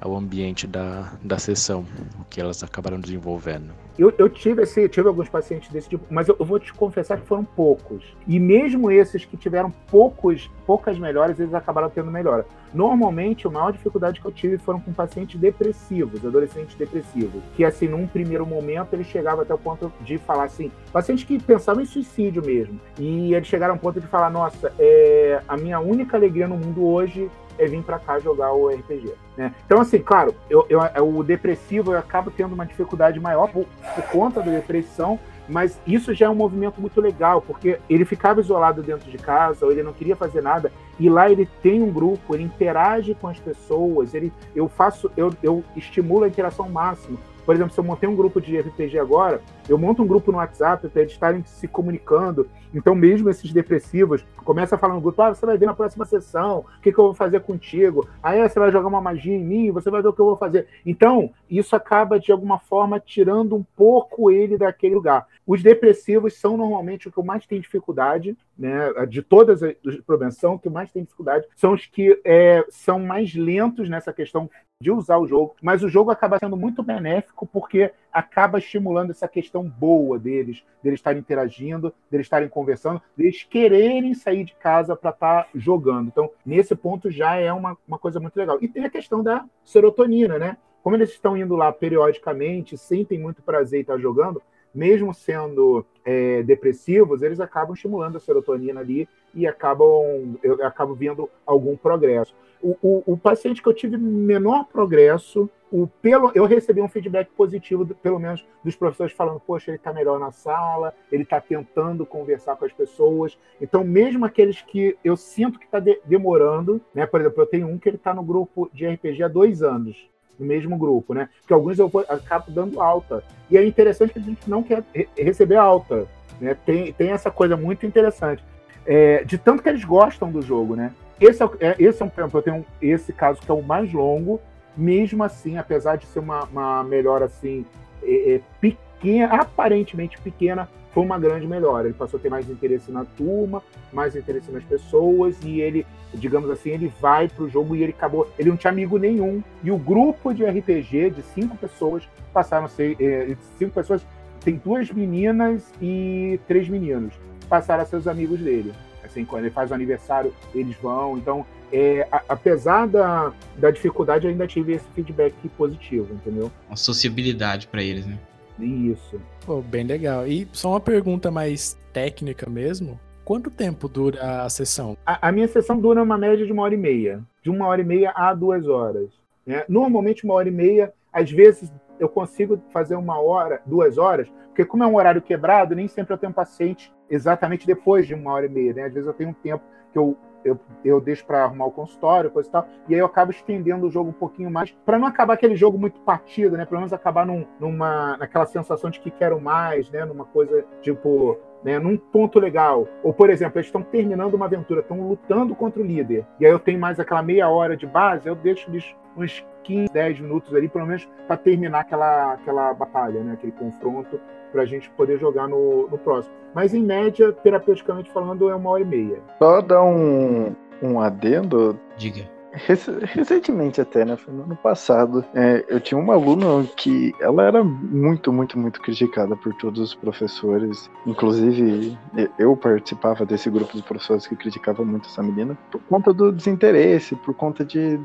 ao ambiente da, da sessão, o que elas acabaram desenvolvendo. Eu, eu tive esse, tive alguns pacientes desse tipo, mas eu, eu, vou te confessar que foram poucos. E mesmo esses que tiveram poucos, poucas melhoras, eles acabaram tendo melhora. Normalmente, a maior dificuldade que eu tive foram com pacientes depressivos, adolescentes depressivos, que assim, num primeiro momento, eles chegavam até o ponto de falar assim, pacientes que pensavam em suicídio mesmo. E eles chegaram ao ponto de falar, nossa, é, a minha única alegria no mundo hoje é vir para cá jogar o RPG. Né? Então, assim, claro, eu, eu, o depressivo eu acabo tendo uma dificuldade maior por, por conta da depressão, mas isso já é um movimento muito legal, porque ele ficava isolado dentro de casa, ou ele não queria fazer nada, e lá ele tem um grupo, ele interage com as pessoas, ele, eu faço, eu, eu estimulo a interação máxima. Por exemplo, se eu montei um grupo de RPG agora, eu monto um grupo no WhatsApp para eles estarem se comunicando. Então, mesmo esses depressivos, começa a falar no grupo: ah, você vai ver na próxima sessão, o que, que eu vou fazer contigo? Aí você vai jogar uma magia em mim, você vai ver o que eu vou fazer. Então, isso acaba, de alguma forma, tirando um pouco ele daquele lugar. Os depressivos são normalmente o que mais tenho dificuldade, né? De todas as prevenção, o que mais tem dificuldade são os que é, são mais lentos nessa questão de usar o jogo, mas o jogo acaba sendo muito benéfico porque acaba estimulando essa questão boa deles, deles estarem interagindo, deles estarem conversando, deles quererem sair de casa para estar tá jogando. Então, nesse ponto já é uma, uma coisa muito legal. E tem a questão da serotonina, né? Como eles estão indo lá periodicamente, sentem muito prazer em estar jogando, mesmo sendo é, depressivos, eles acabam estimulando a serotonina ali e acabam, acabo vendo algum progresso. O, o, o, paciente que eu tive menor progresso, o, pelo, eu recebi um feedback positivo, pelo menos dos professores, falando: Poxa, ele está melhor na sala, ele está tentando conversar com as pessoas. Então, mesmo aqueles que eu sinto que está de, demorando, né? por exemplo, eu tenho um que ele está no grupo de RPG há dois anos no mesmo grupo, né? Porque alguns eu vou, acabo dando alta. E é interessante que a gente não quer re receber alta. Né? Tem, tem essa coisa muito interessante. É, de tanto que eles gostam do jogo, né? Esse é, é esse é um eu tenho esse caso que é o mais longo, mesmo assim, apesar de ser uma, uma melhora assim é, é, pequena, aparentemente pequena, foi uma grande melhora. Ele passou a ter mais interesse na turma, mais interesse nas pessoas e ele, digamos assim, ele vai pro jogo e ele acabou. Ele não tinha amigo nenhum e o grupo de RPG de cinco pessoas passaram a ser é, cinco pessoas. Tem duas meninas e três meninos passaram a ser os amigos dele. Assim, quando ele faz o aniversário, eles vão. Então, é, a, apesar da, da dificuldade, eu ainda tive esse feedback positivo, entendeu? Uma sociabilidade para eles, né? Isso. Pô, bem legal. E só uma pergunta mais técnica mesmo. Quanto tempo dura a sessão? A, a minha sessão dura uma média de uma hora e meia. De uma hora e meia a duas horas. Né? Normalmente, uma hora e meia, às vezes eu consigo fazer uma hora, duas horas, porque como é um horário quebrado, nem sempre eu tenho paciente exatamente depois de uma hora e meia, né? Às vezes eu tenho um tempo que eu eu, eu deixo para arrumar o consultório, coisa e tal, e aí eu acabo estendendo o jogo um pouquinho mais, para não acabar aquele jogo muito partido, né? Pelo menos acabar num, numa, naquela sensação de que quero mais, né? Numa coisa tipo, né, num ponto legal. Ou, por exemplo, eles estão terminando uma aventura, estão lutando contra o líder. E aí eu tenho mais aquela meia hora de base, eu deixo eles uns 15, 10 minutos ali, pelo menos, para terminar aquela, aquela batalha, né, aquele confronto, para a gente poder jogar no, no próximo. Mas, em média, terapeuticamente falando, é uma hora e meia. Só dar um, um adendo. Diga. Recentemente até, né? Foi no ano passado. É, eu tinha uma aluna que ela era muito, muito, muito criticada por todos os professores. Inclusive, eu participava desse grupo de professores que criticava muito essa menina por conta do desinteresse, por conta de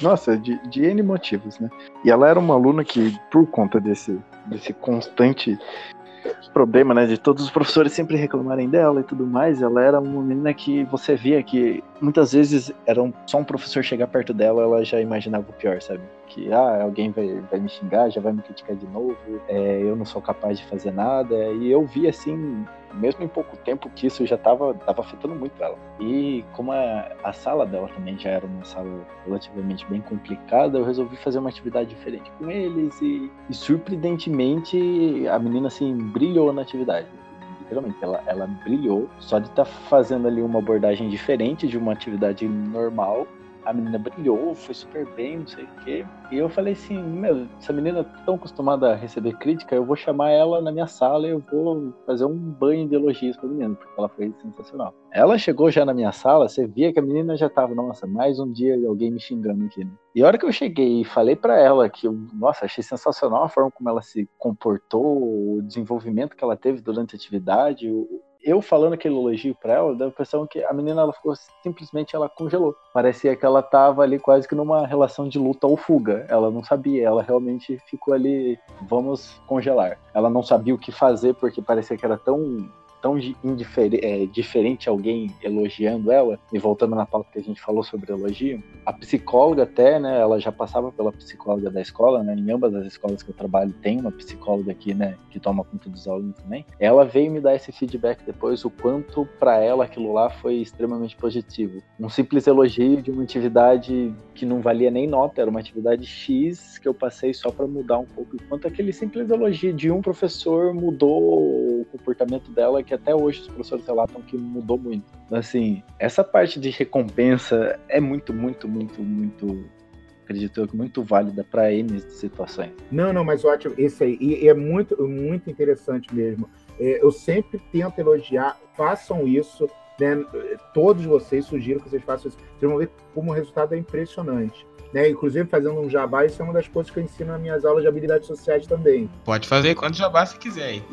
nossa, de, de N motivos, né? E ela era uma aluna que, por conta desse, desse constante problema, né, de todos os professores sempre reclamarem dela e tudo mais, ela era uma menina que você via que muitas vezes era um, só um professor chegar perto dela, ela já imaginava o pior, sabe? Que, ah, alguém vai, vai me xingar, já vai me criticar de novo, é, eu não sou capaz de fazer nada, e eu vi, assim, mesmo em pouco tempo, que isso já estava tava afetando muito ela. E como a, a sala dela também já era uma sala relativamente bem complicada, eu resolvi fazer uma atividade diferente com eles, e, e surpreendentemente a menina, assim, brilhou na atividade literalmente, ela, ela brilhou só de estar tá fazendo ali uma abordagem diferente de uma atividade normal a menina brilhou, foi super bem, não sei o quê. E eu falei assim, meu, essa menina é tão acostumada a receber crítica, eu vou chamar ela na minha sala e eu vou fazer um banho de elogios pra menina, porque ela foi sensacional. Ela chegou já na minha sala, você via que a menina já tava, nossa, mais um dia alguém me xingando aqui, né? E a hora que eu cheguei e falei para ela que, eu, nossa, achei sensacional a forma como ela se comportou, o desenvolvimento que ela teve durante a atividade, o, eu falando aquele elogio para ela, deu a impressão que a menina ela ficou simplesmente ela congelou. Parecia que ela tava ali quase que numa relação de luta ou fuga. Ela não sabia, ela realmente ficou ali, vamos congelar. Ela não sabia o que fazer porque parecia que era tão tão é, diferente alguém elogiando ela, e voltando na pauta que a gente falou sobre elogio, a psicóloga até, né, ela já passava pela psicóloga da escola, né, em ambas as escolas que eu trabalho tem uma psicóloga aqui, né, que toma conta dos alunos também. Ela veio me dar esse feedback depois, o quanto para ela aquilo lá foi extremamente positivo. Um simples elogio de uma atividade que não valia nem nota, era uma atividade X que eu passei só para mudar um pouco, enquanto aquele simples elogio de um professor mudou o comportamento dela que até hoje os professores relatam que mudou muito. Assim, essa parte de recompensa é muito, muito, muito, muito acredito eu muito válida para N situações. Não, não, mas ótimo, esse aí e é muito, muito interessante mesmo. É, eu sempre tento elogiar, façam isso, né? Todos vocês sugiro que vocês façam isso. Vocês vão ver como o resultado é impressionante. Né? Inclusive, fazendo um jabá, isso é uma das coisas que eu ensino nas minhas aulas de habilidades sociais também. Pode fazer quanto jabá você quiser aí.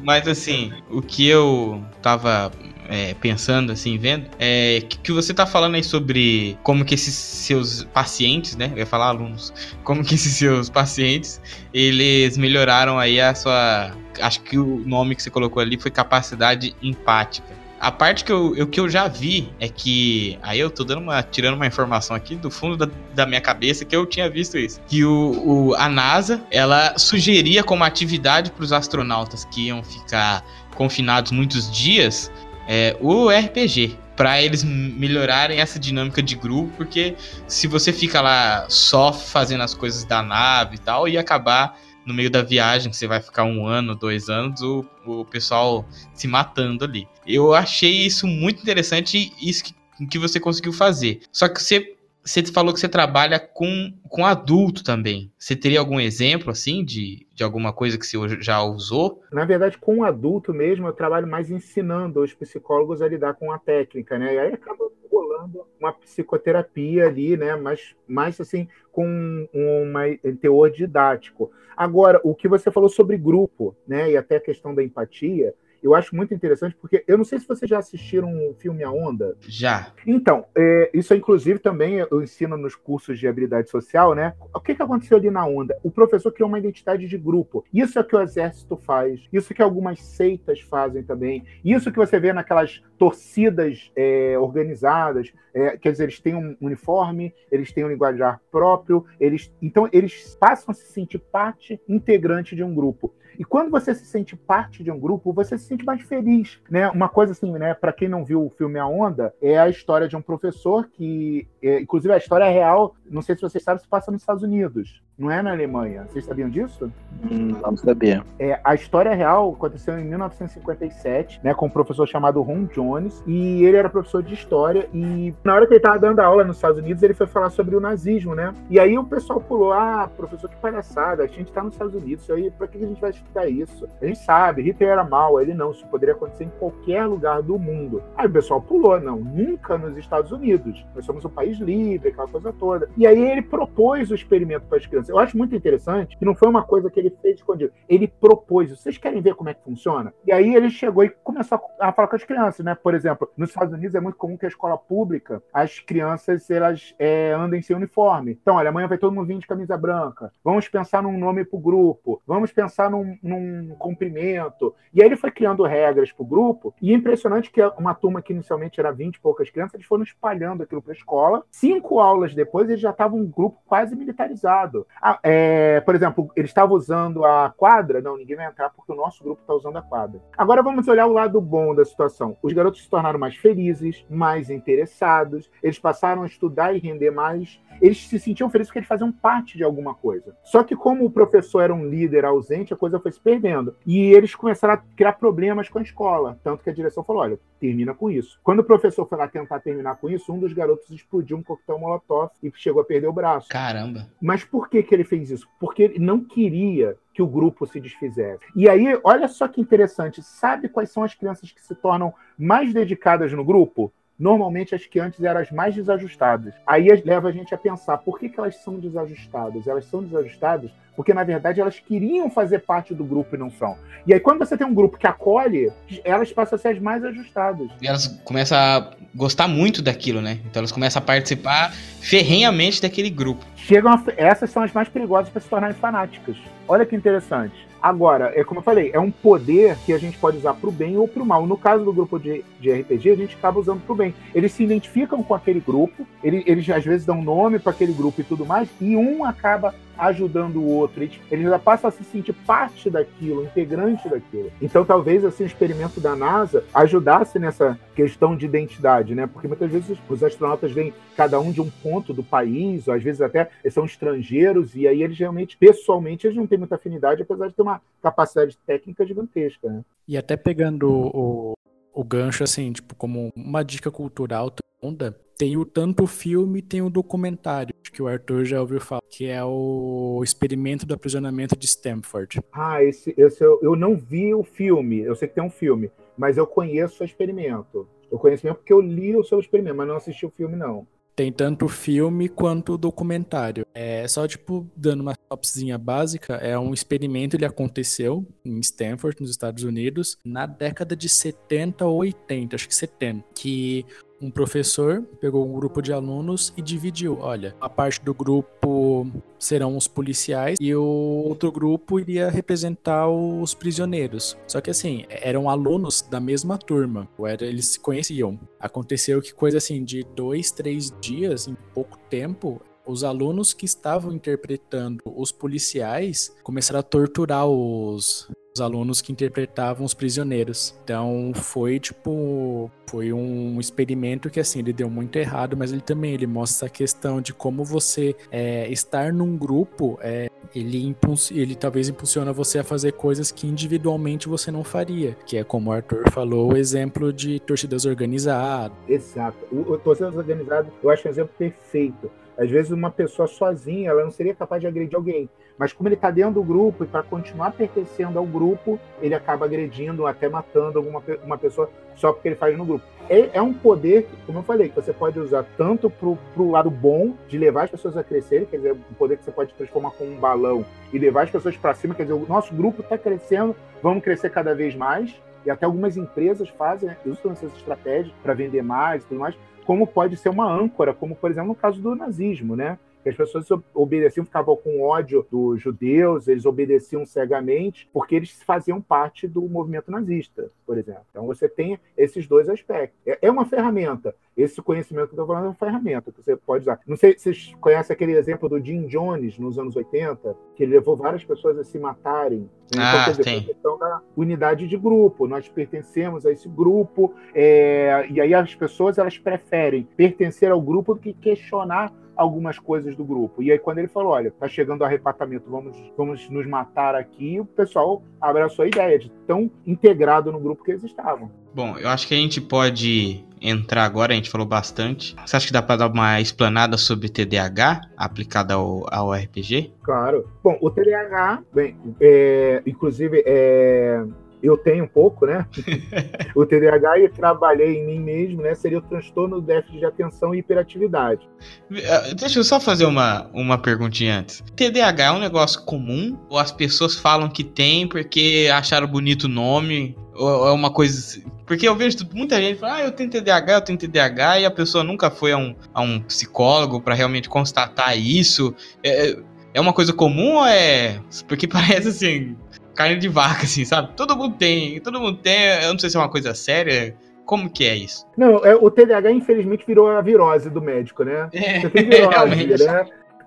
Mas assim, o que eu tava é, pensando, assim, vendo, é que, que, você tá falando aí sobre como que esses seus pacientes, né? Eu ia falar alunos, como que esses seus pacientes, eles melhoraram aí a sua. Acho que o nome que você colocou ali foi capacidade empática. A parte que eu, que eu já vi é que. Aí eu tô dando uma, tirando uma informação aqui do fundo da, da minha cabeça que eu tinha visto isso. Que o, o a NASA ela sugeria como atividade para os astronautas que iam ficar confinados muitos dias é, o RPG para eles melhorarem essa dinâmica de grupo, porque se você fica lá só fazendo as coisas da nave e tal, ia acabar no meio da viagem, que você vai ficar um ano, dois anos, o, o pessoal se matando ali. Eu achei isso muito interessante, isso que, que você conseguiu fazer. Só que você você falou que você trabalha com, com adulto também. Você teria algum exemplo, assim, de, de alguma coisa que você já usou? Na verdade, com adulto mesmo, eu trabalho mais ensinando os psicólogos a lidar com a técnica, né? E aí acaba rolando uma psicoterapia ali, né? Mas mais assim, com um, um teor didático. Agora, o que você falou sobre grupo, né? E até a questão da empatia, eu acho muito interessante, porque eu não sei se vocês já assistiram o filme A Onda. Já. Então, é, isso inclusive também eu ensino nos cursos de habilidade social, né? O que, que aconteceu ali na Onda? O professor criou uma identidade de grupo. Isso é o que o exército faz, isso que algumas seitas fazem também, isso que você vê naquelas torcidas é, organizadas, é, quer dizer, eles têm um uniforme, eles têm um linguajar próprio, eles então eles passam a se sentir parte integrante de um grupo. E quando você se sente parte de um grupo, você se sente mais feliz, né? Uma coisa assim, né? Para quem não viu o filme A Onda, é a história de um professor que, é, inclusive, a história é real. Não sei se vocês sabem, se passa nos Estados Unidos, não é na Alemanha. Vocês sabiam disso? Hum, não sabia. É, a história real aconteceu em 1957, né? Com um professor chamado Ron Jones e ele era professor de história e na hora que ele estava dando aula nos Estados Unidos, ele foi falar sobre o nazismo, né? E aí o pessoal pulou: "Ah, professor, que palhaçada! A gente está nos Estados Unidos, isso aí, para que a gente vai estudar isso. A gente sabe, Hitler era mal, ele não, isso poderia acontecer em qualquer lugar do mundo. Aí o pessoal pulou, não, nunca nos Estados Unidos. Nós somos um país livre, aquela coisa toda. E aí ele propôs o experimento para as crianças. Eu acho muito interessante que não foi uma coisa que ele fez escondido. Ele propôs. Vocês querem ver como é que funciona? E aí ele chegou e começou a falar com as crianças, né? Por exemplo, nos Estados Unidos é muito comum que a escola pública, as crianças elas é, andem sem uniforme. Então, olha, amanhã vai todo mundo vir de camisa branca. Vamos pensar num nome para o grupo. Vamos pensar num, num cumprimento. E aí ele foi criando regras para o grupo. E é impressionante que uma turma que inicialmente era 20 e poucas crianças, eles foram espalhando aquilo para a escola. Cinco aulas depois, eles já estavam um grupo quase militarizado. Ah, é, por exemplo, eles estavam usando a quadra. Não, ninguém vai entrar porque o nosso grupo está usando a quadra. Agora vamos olhar o lado bom da situação. Os garotos se tornaram mais felizes, mais interessados, eles passaram a estudar e render mais. Eles se sentiam felizes porque eles faziam parte de alguma coisa. Só que, como o professor era um líder ausente, a coisa foi se perdendo. E eles começaram a criar problemas com a escola. Tanto que a direção falou: olha, termina com isso. Quando o professor foi lá tentar terminar com isso, um dos garotos explodiu um coquetel molotov e chegou a perder o braço. Caramba. Mas por que, que ele fez isso? Porque ele não queria que o grupo se desfizesse. E aí, olha só que interessante, sabe quais são as crianças que se tornam mais dedicadas no grupo? Normalmente as que antes eram as mais desajustadas. Aí leva a gente a pensar, por que, que elas são desajustadas? Elas são desajustadas porque, na verdade, elas queriam fazer parte do grupo e não são. E aí, quando você tem um grupo que acolhe, elas passam a ser as mais ajustadas. E elas começam a gostar muito daquilo, né? Então elas começam a participar ferrenhamente daquele grupo. Chegam a... Essas são as mais perigosas para se tornarem fanáticas. Olha que interessante. Agora, é como eu falei, é um poder que a gente pode usar para o bem ou para o mal. No caso do grupo de, de RPG, a gente acaba usando para o bem. Eles se identificam com aquele grupo, eles, eles às vezes dão nome para aquele grupo e tudo mais, e um acaba ajudando o outro. Ele já passa a se sentir parte daquilo, integrante daquilo. Então, talvez assim, o experimento da NASA ajudasse nessa questão de identidade, né? Porque muitas vezes os astronautas vêm cada um de um ponto do país, ou às vezes até são estrangeiros, e aí eles realmente, pessoalmente, eles não têm muita afinidade, apesar de ter uma capacidade técnica gigantesca, né? E até pegando o, o gancho, assim, tipo, como uma dica cultural onda, tem o tanto o filme tem o documentário que o Arthur já ouviu falar, que é o experimento do aprisionamento de Stanford. Ah, esse, esse eu, eu não vi o filme, eu sei que tem um filme, mas eu conheço o experimento. Eu conheço mesmo porque eu li o seu experimento, mas não assisti o filme, não. Tem tanto o filme quanto o documentário. É só, tipo, dando uma topzinha básica, é um experimento, ele aconteceu em Stanford, nos Estados Unidos, na década de 70 ou 80, acho que 70, que um professor pegou um grupo de alunos e dividiu. Olha, a parte do grupo serão os policiais e o outro grupo iria representar os prisioneiros. Só que assim, eram alunos da mesma turma, eles se conheciam. Aconteceu que coisa assim de dois, três dias, em pouco tempo, os alunos que estavam interpretando os policiais começaram a torturar os, os alunos que interpretavam os prisioneiros. Então foi tipo, foi um experimento que assim ele deu muito errado, mas ele também ele mostra a questão de como você é, estar num grupo, é, ele ele talvez impulsiona você a fazer coisas que individualmente você não faria, que é como o Arthur falou, o exemplo de torcidas organizadas. Exato, o, o torcidas organizadas eu acho um exemplo perfeito. Às vezes uma pessoa sozinha, ela não seria capaz de agredir alguém. Mas como ele está dentro do grupo e para continuar pertencendo ao grupo, ele acaba agredindo, até matando alguma uma pessoa só porque ele faz no grupo. É, é um poder, como eu falei, que você pode usar tanto para o lado bom, de levar as pessoas a crescerem, quer dizer, um poder que você pode transformar como um balão e levar as pessoas para cima, quer dizer, o nosso grupo está crescendo, vamos crescer cada vez mais, e até algumas empresas fazem, né, usam essas estratégias para vender mais e tudo mais, como pode ser uma âncora, como por exemplo no caso do nazismo, né? que as pessoas obedeciam, ficavam com ódio dos judeus, eles obedeciam cegamente, porque eles faziam parte do movimento nazista, por exemplo. Então você tem esses dois aspectos. É, é uma ferramenta. Esse conhecimento que eu estou falando é uma ferramenta que você pode usar. Não sei se vocês conhecem aquele exemplo do Jim Jones nos anos 80, que ele levou várias pessoas a se matarem. Então, ah, quer dizer, tem. a questão da unidade de grupo. Nós pertencemos a esse grupo, é, e aí as pessoas elas preferem pertencer ao grupo do que questionar algumas coisas do grupo. E aí, quando ele falou: olha, tá chegando o arrebatamento, vamos, vamos nos matar aqui, o pessoal abraçou a ideia de tão integrado no grupo que eles estavam. Bom, eu acho que a gente pode entrar agora, a gente falou bastante. Você acha que dá para dar uma explanada sobre TDAH aplicada ao, ao RPG? Claro. Bom, o TDAH, bem, é, inclusive, é, eu tenho um pouco, né? o TDAH e trabalhei em mim mesmo, né? Seria o transtorno do déficit de atenção e hiperatividade. Eh, deixa eu só fazer uma, uma perguntinha antes. TDAH é um negócio comum? Ou as pessoas falam que tem porque acharam bonito o nome? Ou é uma coisa. Porque eu vejo muita gente falando, ah, eu tenho TDAH, eu tenho TDAH, e a pessoa nunca foi a um, a um psicólogo para realmente constatar isso. É, é uma coisa comum ou é. Porque parece assim carne de vaca, assim, sabe? Todo mundo tem, todo mundo tem. Eu não sei se é uma coisa séria. Como que é isso? Não, é, o TDAH infelizmente virou a virose do médico, né? É, você tem virose, né?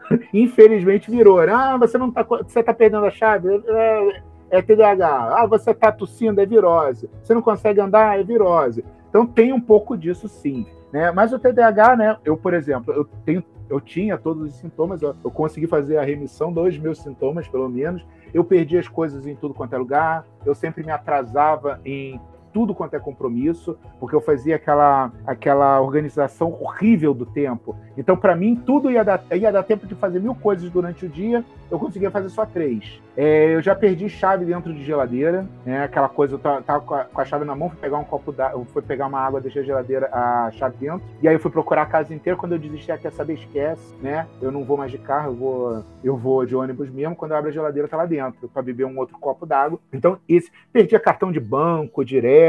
Infelizmente virou. Né? Ah, você não tá, você tá perdendo a chave. É, é TDAH. Ah, você tá tossindo, é virose. Você não consegue andar, é virose. Então tem um pouco disso sim. Né? Mas o TDAH, né? Eu, por exemplo, eu tenho, eu tinha todos os sintomas, eu, eu consegui fazer a remissão dos meus sintomas, pelo menos. Eu perdi as coisas em tudo quanto é lugar, eu sempre me atrasava em tudo quanto é compromisso, porque eu fazia aquela, aquela organização horrível do tempo. Então, para mim, tudo ia dar, ia dar tempo de fazer mil coisas durante o dia, eu conseguia fazer só três. É, eu já perdi chave dentro de geladeira, né? Aquela coisa, eu tava, com, a, chave na mão, fui pegar um copo d'água, fui pegar uma água, deixei a geladeira, a chave dentro, e aí eu fui procurar a casa inteira. Quando eu desisti, ah, quer saber, esquece, né? Eu não vou mais de carro, eu vou, eu vou de ônibus mesmo. Quando eu abro a geladeira, tá lá dentro, para beber um outro copo d'água. Então, esse, perdi cartão de banco direto,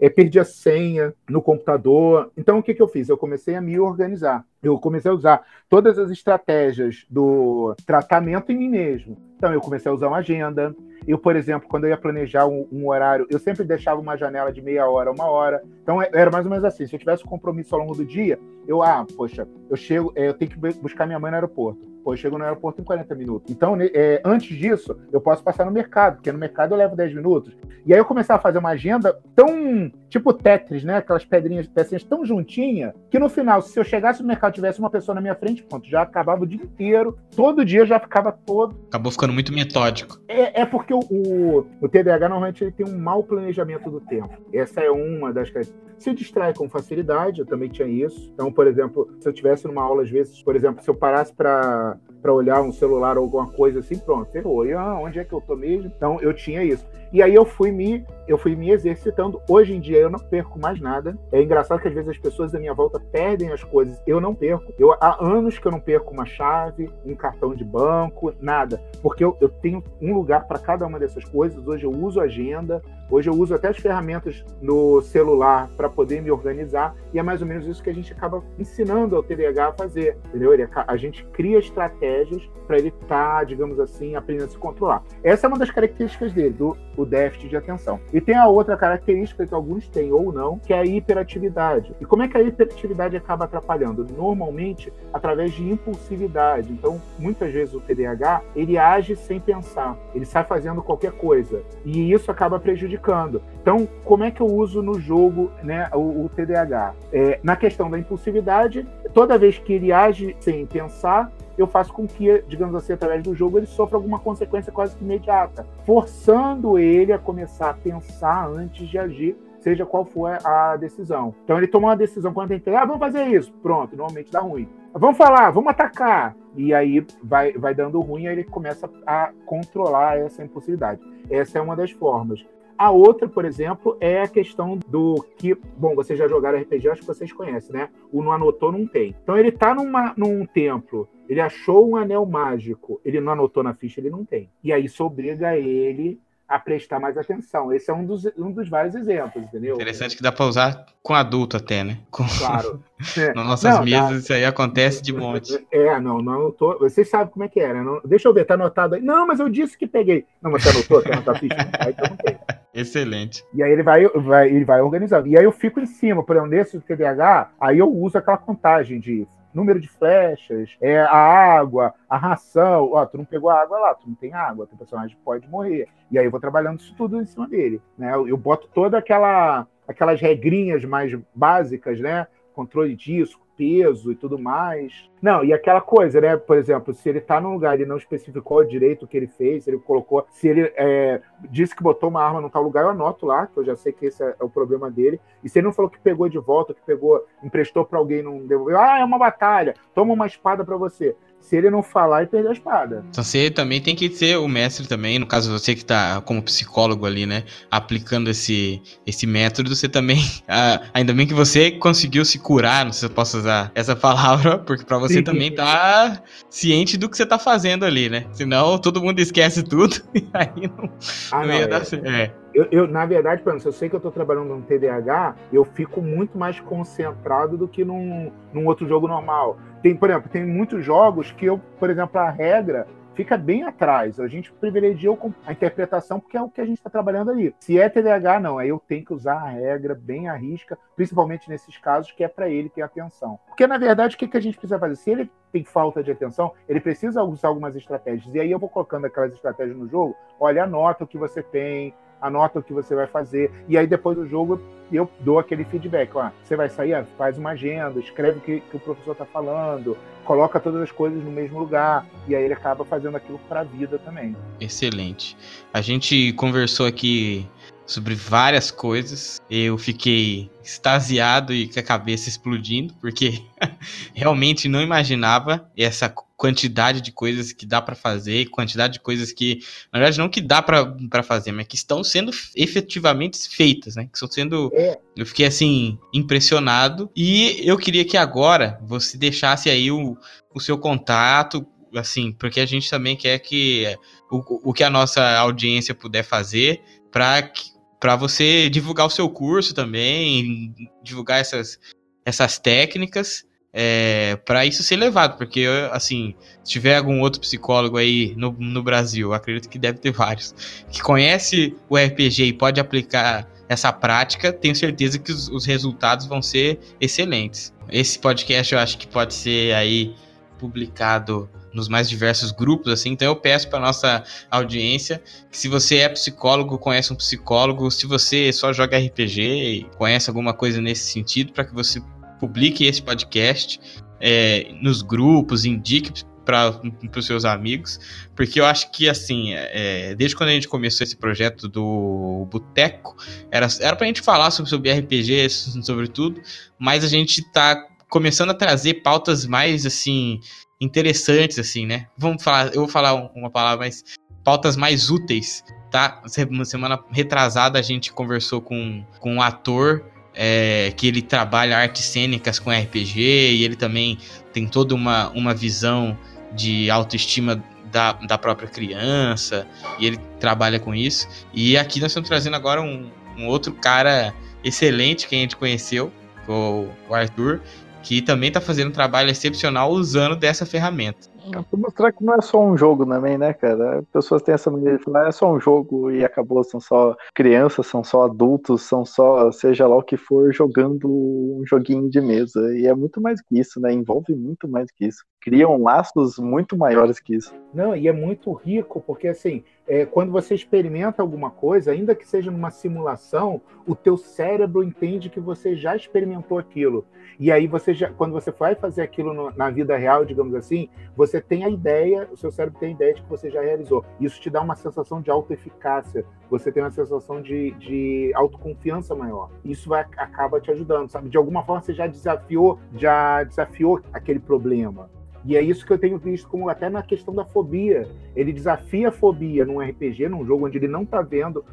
é, perdi a senha no computador. Então, o que, que eu fiz? Eu comecei a me organizar. Eu comecei a usar todas as estratégias do tratamento em mim mesmo. Então, eu comecei a usar uma agenda. Eu, por exemplo, quando eu ia planejar um, um horário, eu sempre deixava uma janela de meia hora, uma hora. Então, é, era mais ou menos assim. Se eu tivesse um compromisso ao longo do dia, eu, ah, poxa, eu chego, é, eu tenho que buscar minha mãe no aeroporto. Pô, eu chego no aeroporto em 40 minutos. Então, é, antes disso, eu posso passar no mercado, porque no mercado eu levo 10 minutos. E aí eu começava a fazer uma agenda tão, tipo Tetris, né? Aquelas pedrinhas, pecinhas tão juntinha, que no final, se eu chegasse no mercado e tivesse uma pessoa na minha frente, pronto, já acabava o dia inteiro. Todo dia já ficava todo. Acabou ficando muito metódico. É, é porque o, o, o TDAH normalmente ele tem um mau planejamento do tempo. Essa é uma das características se distrai com facilidade, eu também tinha isso. Então, por exemplo, se eu tivesse numa aula, às vezes, por exemplo, se eu parasse para olhar um celular ou alguma coisa assim, pronto, ferrou. E, ah, onde é que eu tô mesmo? Então eu tinha isso. E aí eu fui me eu fui me exercitando. Hoje em dia eu não perco mais nada. É engraçado que às vezes as pessoas da minha volta perdem as coisas. Eu não perco. Eu há anos que eu não perco uma chave, um cartão de banco, nada, porque eu, eu tenho um lugar para cada uma dessas coisas. Hoje eu uso agenda, hoje eu uso até as ferramentas no celular para poder me organizar. E é mais ou menos isso que a gente acaba ensinando ao TDAH a fazer, entendeu? Ele, a gente cria estratégias para ele estar, tá, digamos assim, aprendendo a se controlar. Essa é uma das características dele, do o déficit de atenção. E tem a outra característica que alguns têm ou não, que é a hiperatividade. E como é que a hiperatividade acaba atrapalhando? Normalmente através de impulsividade. Então, muitas vezes o TDAH, ele age sem pensar, ele sai fazendo qualquer coisa. E isso acaba prejudicando. Então, como é que eu uso no jogo né, o, o TDAH? É, na questão da impulsividade, toda vez que ele age sem pensar, eu faço com que, digamos assim, através do jogo, ele sofra alguma consequência quase que imediata, forçando ele a começar a pensar antes de agir, seja qual for a decisão. Então ele toma uma decisão quando tem que, ah, vamos fazer isso, pronto, normalmente dá ruim. Vamos falar, vamos atacar. E aí vai, vai dando ruim, aí ele começa a controlar essa impulsividade. Essa é uma das formas. A outra, por exemplo, é a questão do que, bom, vocês já jogaram RPG, acho que vocês conhecem, né? O não anotou não tem. Então ele tá numa, num templo, ele achou um anel mágico, ele não anotou na ficha, ele não tem. E aí isso obriga ele a prestar mais atenção. Esse é um dos, um dos vários exemplos, entendeu? Interessante que dá para usar com adulto até, né? Com... Claro. É. Nas nossas não, mesas dá... isso aí acontece de monte. É, não, não anotou. Vocês sabem como é que era. Não... Deixa eu ver, tá anotado aí. Não, mas eu disse que peguei. Não, mas você anotou? Você anotou a ficha? Aí então não tem. Excelente. E aí ele vai, vai, ele vai organizando. E aí eu fico em cima, por exemplo, nesse TDAH, aí eu uso aquela contagem de número de flechas, é, a água, a ração. Ó, tu não pegou a água lá, tu não tem água, teu personagem pode morrer. E aí eu vou trabalhando isso tudo em cima dele. Né? Eu, eu boto toda aquela aquelas regrinhas mais básicas, né? Controle disso, peso e tudo mais. Não, e aquela coisa, né? Por exemplo, se ele tá num lugar e não especificou direito o que ele fez, se ele colocou, se ele é, disse que botou uma arma num tal lugar, eu anoto lá, que eu já sei que esse é, o problema dele. E se ele não falou que pegou de volta, que pegou, emprestou para alguém não devolveu, ah, é uma batalha, toma uma espada para você se ele não falar e perder a espada. Então você também tem que ser o mestre também, no caso você que tá como psicólogo ali, né, aplicando esse, esse método, você também, ah, ainda bem que você conseguiu se curar, não sei se eu posso usar essa palavra, porque para você Sim. também tá ciente do que você tá fazendo ali, né, senão todo mundo esquece tudo e aí não, ah, não, não ia é. dar certo. É. Eu, eu, na verdade, se eu sei que eu estou trabalhando no TDAH, eu fico muito mais concentrado do que num, num outro jogo normal. Tem, por exemplo, tem muitos jogos que eu, por exemplo, a regra fica bem atrás. A gente privilegia a interpretação porque é o que a gente está trabalhando ali. Se é TDAH, não, aí eu tenho que usar a regra bem à risca, principalmente nesses casos que é para ele ter atenção. Porque, na verdade, o que, que a gente precisa fazer? Se ele tem falta de atenção, ele precisa usar algumas estratégias. E aí eu vou colocando aquelas estratégias no jogo. Olha, anota o que você tem, anota o que você vai fazer, e aí depois do jogo eu dou aquele feedback. Ó, você vai sair, faz uma agenda, escreve o que, que o professor está falando, coloca todas as coisas no mesmo lugar, e aí ele acaba fazendo aquilo para a vida também. Excelente. A gente conversou aqui sobre várias coisas. Eu fiquei extasiado e com a cabeça explodindo, porque realmente não imaginava essa quantidade de coisas que dá para fazer, quantidade de coisas que, na verdade, não que dá para fazer, mas que estão sendo efetivamente feitas, né? Que estão sendo. É. Eu fiquei assim, impressionado. E eu queria que agora você deixasse aí o, o seu contato, assim, porque a gente também quer que o, o que a nossa audiência puder fazer para para você divulgar o seu curso também, divulgar essas, essas técnicas é, para isso ser levado, porque assim, se tiver algum outro psicólogo aí no, no Brasil, acredito que deve ter vários, que conhece o RPG e pode aplicar essa prática, tenho certeza que os, os resultados vão ser excelentes. Esse podcast eu acho que pode ser aí publicado nos mais diversos grupos, assim. Então eu peço para nossa audiência que se você é psicólogo, conhece um psicólogo, se você só joga RPG e conhece alguma coisa nesse sentido, para que você publique esse podcast é, nos grupos, indique para os seus amigos, porque eu acho que, assim, é, desde quando a gente começou esse projeto do Boteco, era, era para a gente falar sobre, sobre RPG, sobre tudo, mas a gente está começando a trazer pautas mais, assim, interessantes, assim, né? Vamos falar, eu vou falar uma palavra, mas pautas mais úteis, tá? Semana retrasada a gente conversou com, com um ator é, que ele trabalha artes cênicas com RPG e ele também tem toda uma, uma visão de autoestima da, da própria criança e ele trabalha com isso. E aqui nós estamos trazendo agora um, um outro cara excelente que a gente conheceu, o, o Arthur, que também está fazendo um trabalho excepcional usando dessa ferramenta. É, pra mostrar que não é só um jogo também, né, cara? As pessoas têm essa maneira de falar, é só um jogo e acabou, são só crianças, são só adultos, são só, seja lá o que for, jogando um joguinho de mesa. E é muito mais que isso, né? Envolve muito mais que isso. Criam laços muito maiores que isso. Não, e é muito rico, porque assim, é, quando você experimenta alguma coisa, ainda que seja numa simulação, o teu cérebro entende que você já experimentou aquilo. E aí você já, quando você vai fazer aquilo no, na vida real, digamos assim, você tem a ideia, o seu cérebro tem a ideia de que você já realizou. Isso te dá uma sensação de autoeficácia, você tem uma sensação de, de autoconfiança maior. Isso vai, acaba te ajudando, sabe? De alguma forma você já desafiou, já desafiou aquele problema. E é isso que eu tenho visto como até na questão da fobia. Ele desafia a fobia num RPG, num jogo onde ele não está vendo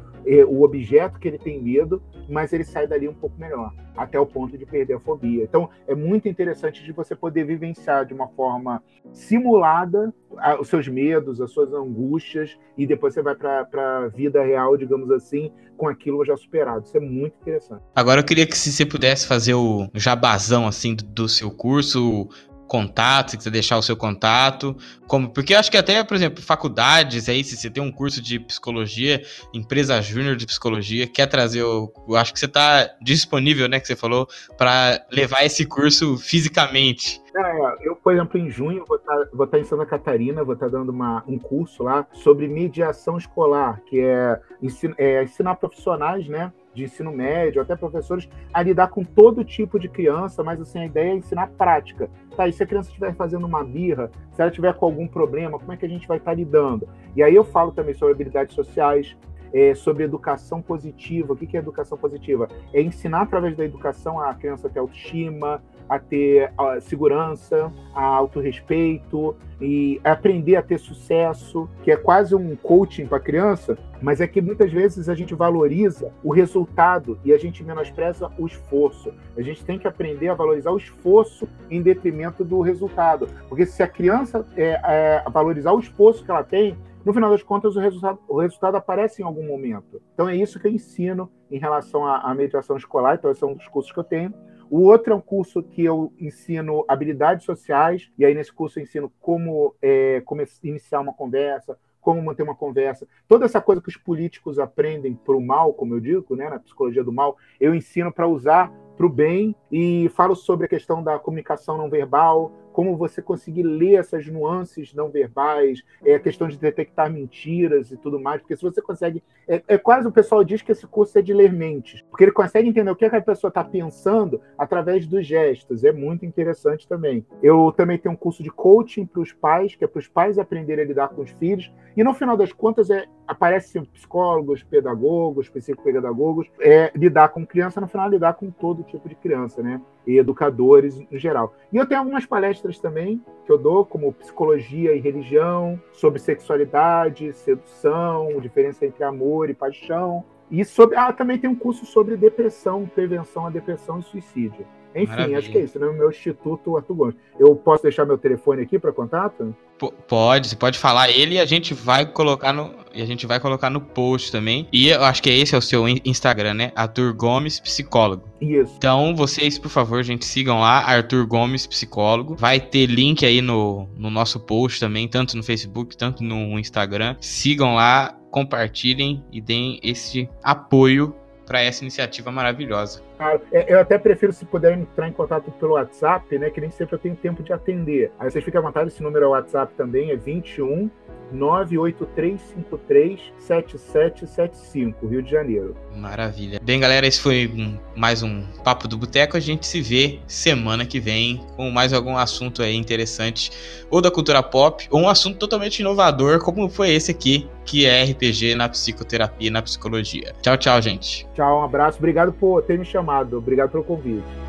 o objeto que ele tem medo, mas ele sai dali um pouco melhor, até o ponto de perder a fobia. Então, é muito interessante de você poder vivenciar de uma forma simulada os seus medos, as suas angústias, e depois você vai para a vida real, digamos assim, com aquilo já superado. Isso é muito interessante. Agora eu queria que se você pudesse fazer o jabazão assim do seu curso, contato, se quiser deixar o seu contato, como porque eu acho que até, por exemplo, faculdades aí, se você tem um curso de psicologia, empresa júnior de psicologia, quer trazer o, eu acho que você está disponível, né, que você falou, para levar esse curso fisicamente. É, eu, por exemplo, em junho vou estar, tá, vou estar tá em Santa Catarina, vou estar tá dando uma, um curso lá sobre mediação escolar, que é, ensinar, é ensinar profissionais, né, de ensino médio, até professores, a lidar com todo tipo de criança, mas assim, a ideia é ensinar prática. Tá, e se a criança estiver fazendo uma birra, se ela tiver com algum problema, como é que a gente vai estar lidando? E aí eu falo também sobre habilidades sociais, é, sobre educação positiva. O que é educação positiva? É ensinar através da educação a criança a ter autoestima, a ter a segurança, a autorrespeito e aprender a ter sucesso, que é quase um coaching para a criança, mas é que muitas vezes a gente valoriza o resultado e a gente menospreza o esforço. A gente tem que aprender a valorizar o esforço em detrimento do resultado, porque se a criança é, é, valorizar o esforço que ela tem, no final das contas, o resultado, o resultado aparece em algum momento. Então, é isso que eu ensino em relação à, à meditação escolar. Então, esses são os cursos que eu tenho. O outro é um curso que eu ensino habilidades sociais, e aí nesse curso eu ensino como, é, como iniciar uma conversa, como manter uma conversa. Toda essa coisa que os políticos aprendem para o mal, como eu digo, né, na psicologia do mal, eu ensino para usar para o bem e falo sobre a questão da comunicação não verbal, como você conseguir ler essas nuances não verbais, é a questão de detectar mentiras e tudo mais, porque se você consegue. É, é quase o pessoal diz que esse curso é de ler mentes, porque ele consegue entender o que, é que a pessoa está pensando através dos gestos, é muito interessante também. Eu também tenho um curso de coaching para os pais, que é para os pais aprenderem a lidar com os filhos, e no final das contas é, aparecem psicólogos, pedagogos, psicopedagogos, é, lidar com criança, no final lidar com todo tipo de criança, né? E educadores no geral. E eu tenho algumas palestras também que eu dou, como psicologia e religião, sobre sexualidade, sedução, diferença entre amor e paixão. E sobre, ah, também tem um curso sobre depressão, prevenção à depressão e suicídio. Enfim, Maravilha. acho que é isso, né? O meu Instituto Arthur Gomes. Eu posso deixar meu telefone aqui para contato? P pode, você pode falar ele e a gente vai colocar no e a gente vai colocar no post também. E eu acho que esse é o seu Instagram, né? Arthur Gomes Psicólogo. Isso. Então, vocês, por favor, gente, sigam lá, Arthur Gomes Psicólogo. Vai ter link aí no, no nosso post também, tanto no Facebook, tanto no Instagram. Sigam lá, compartilhem e deem esse apoio para essa iniciativa maravilhosa. Claro, é, eu até prefiro se puderem entrar em contato pelo WhatsApp, né? Que nem sempre eu tenho tempo de atender. Aí vocês ficam à vontade, esse número é o WhatsApp também, é 21 983537775, Rio de Janeiro. Maravilha. Bem, galera, esse foi um, mais um Papo do Boteco. A gente se vê semana que vem com mais algum assunto aí interessante, ou da cultura pop, ou um assunto totalmente inovador, como foi esse aqui, que é RPG na psicoterapia e na psicologia. Tchau, tchau, gente. Tchau, um abraço. Obrigado por ter me chamado. Obrigado pelo convite.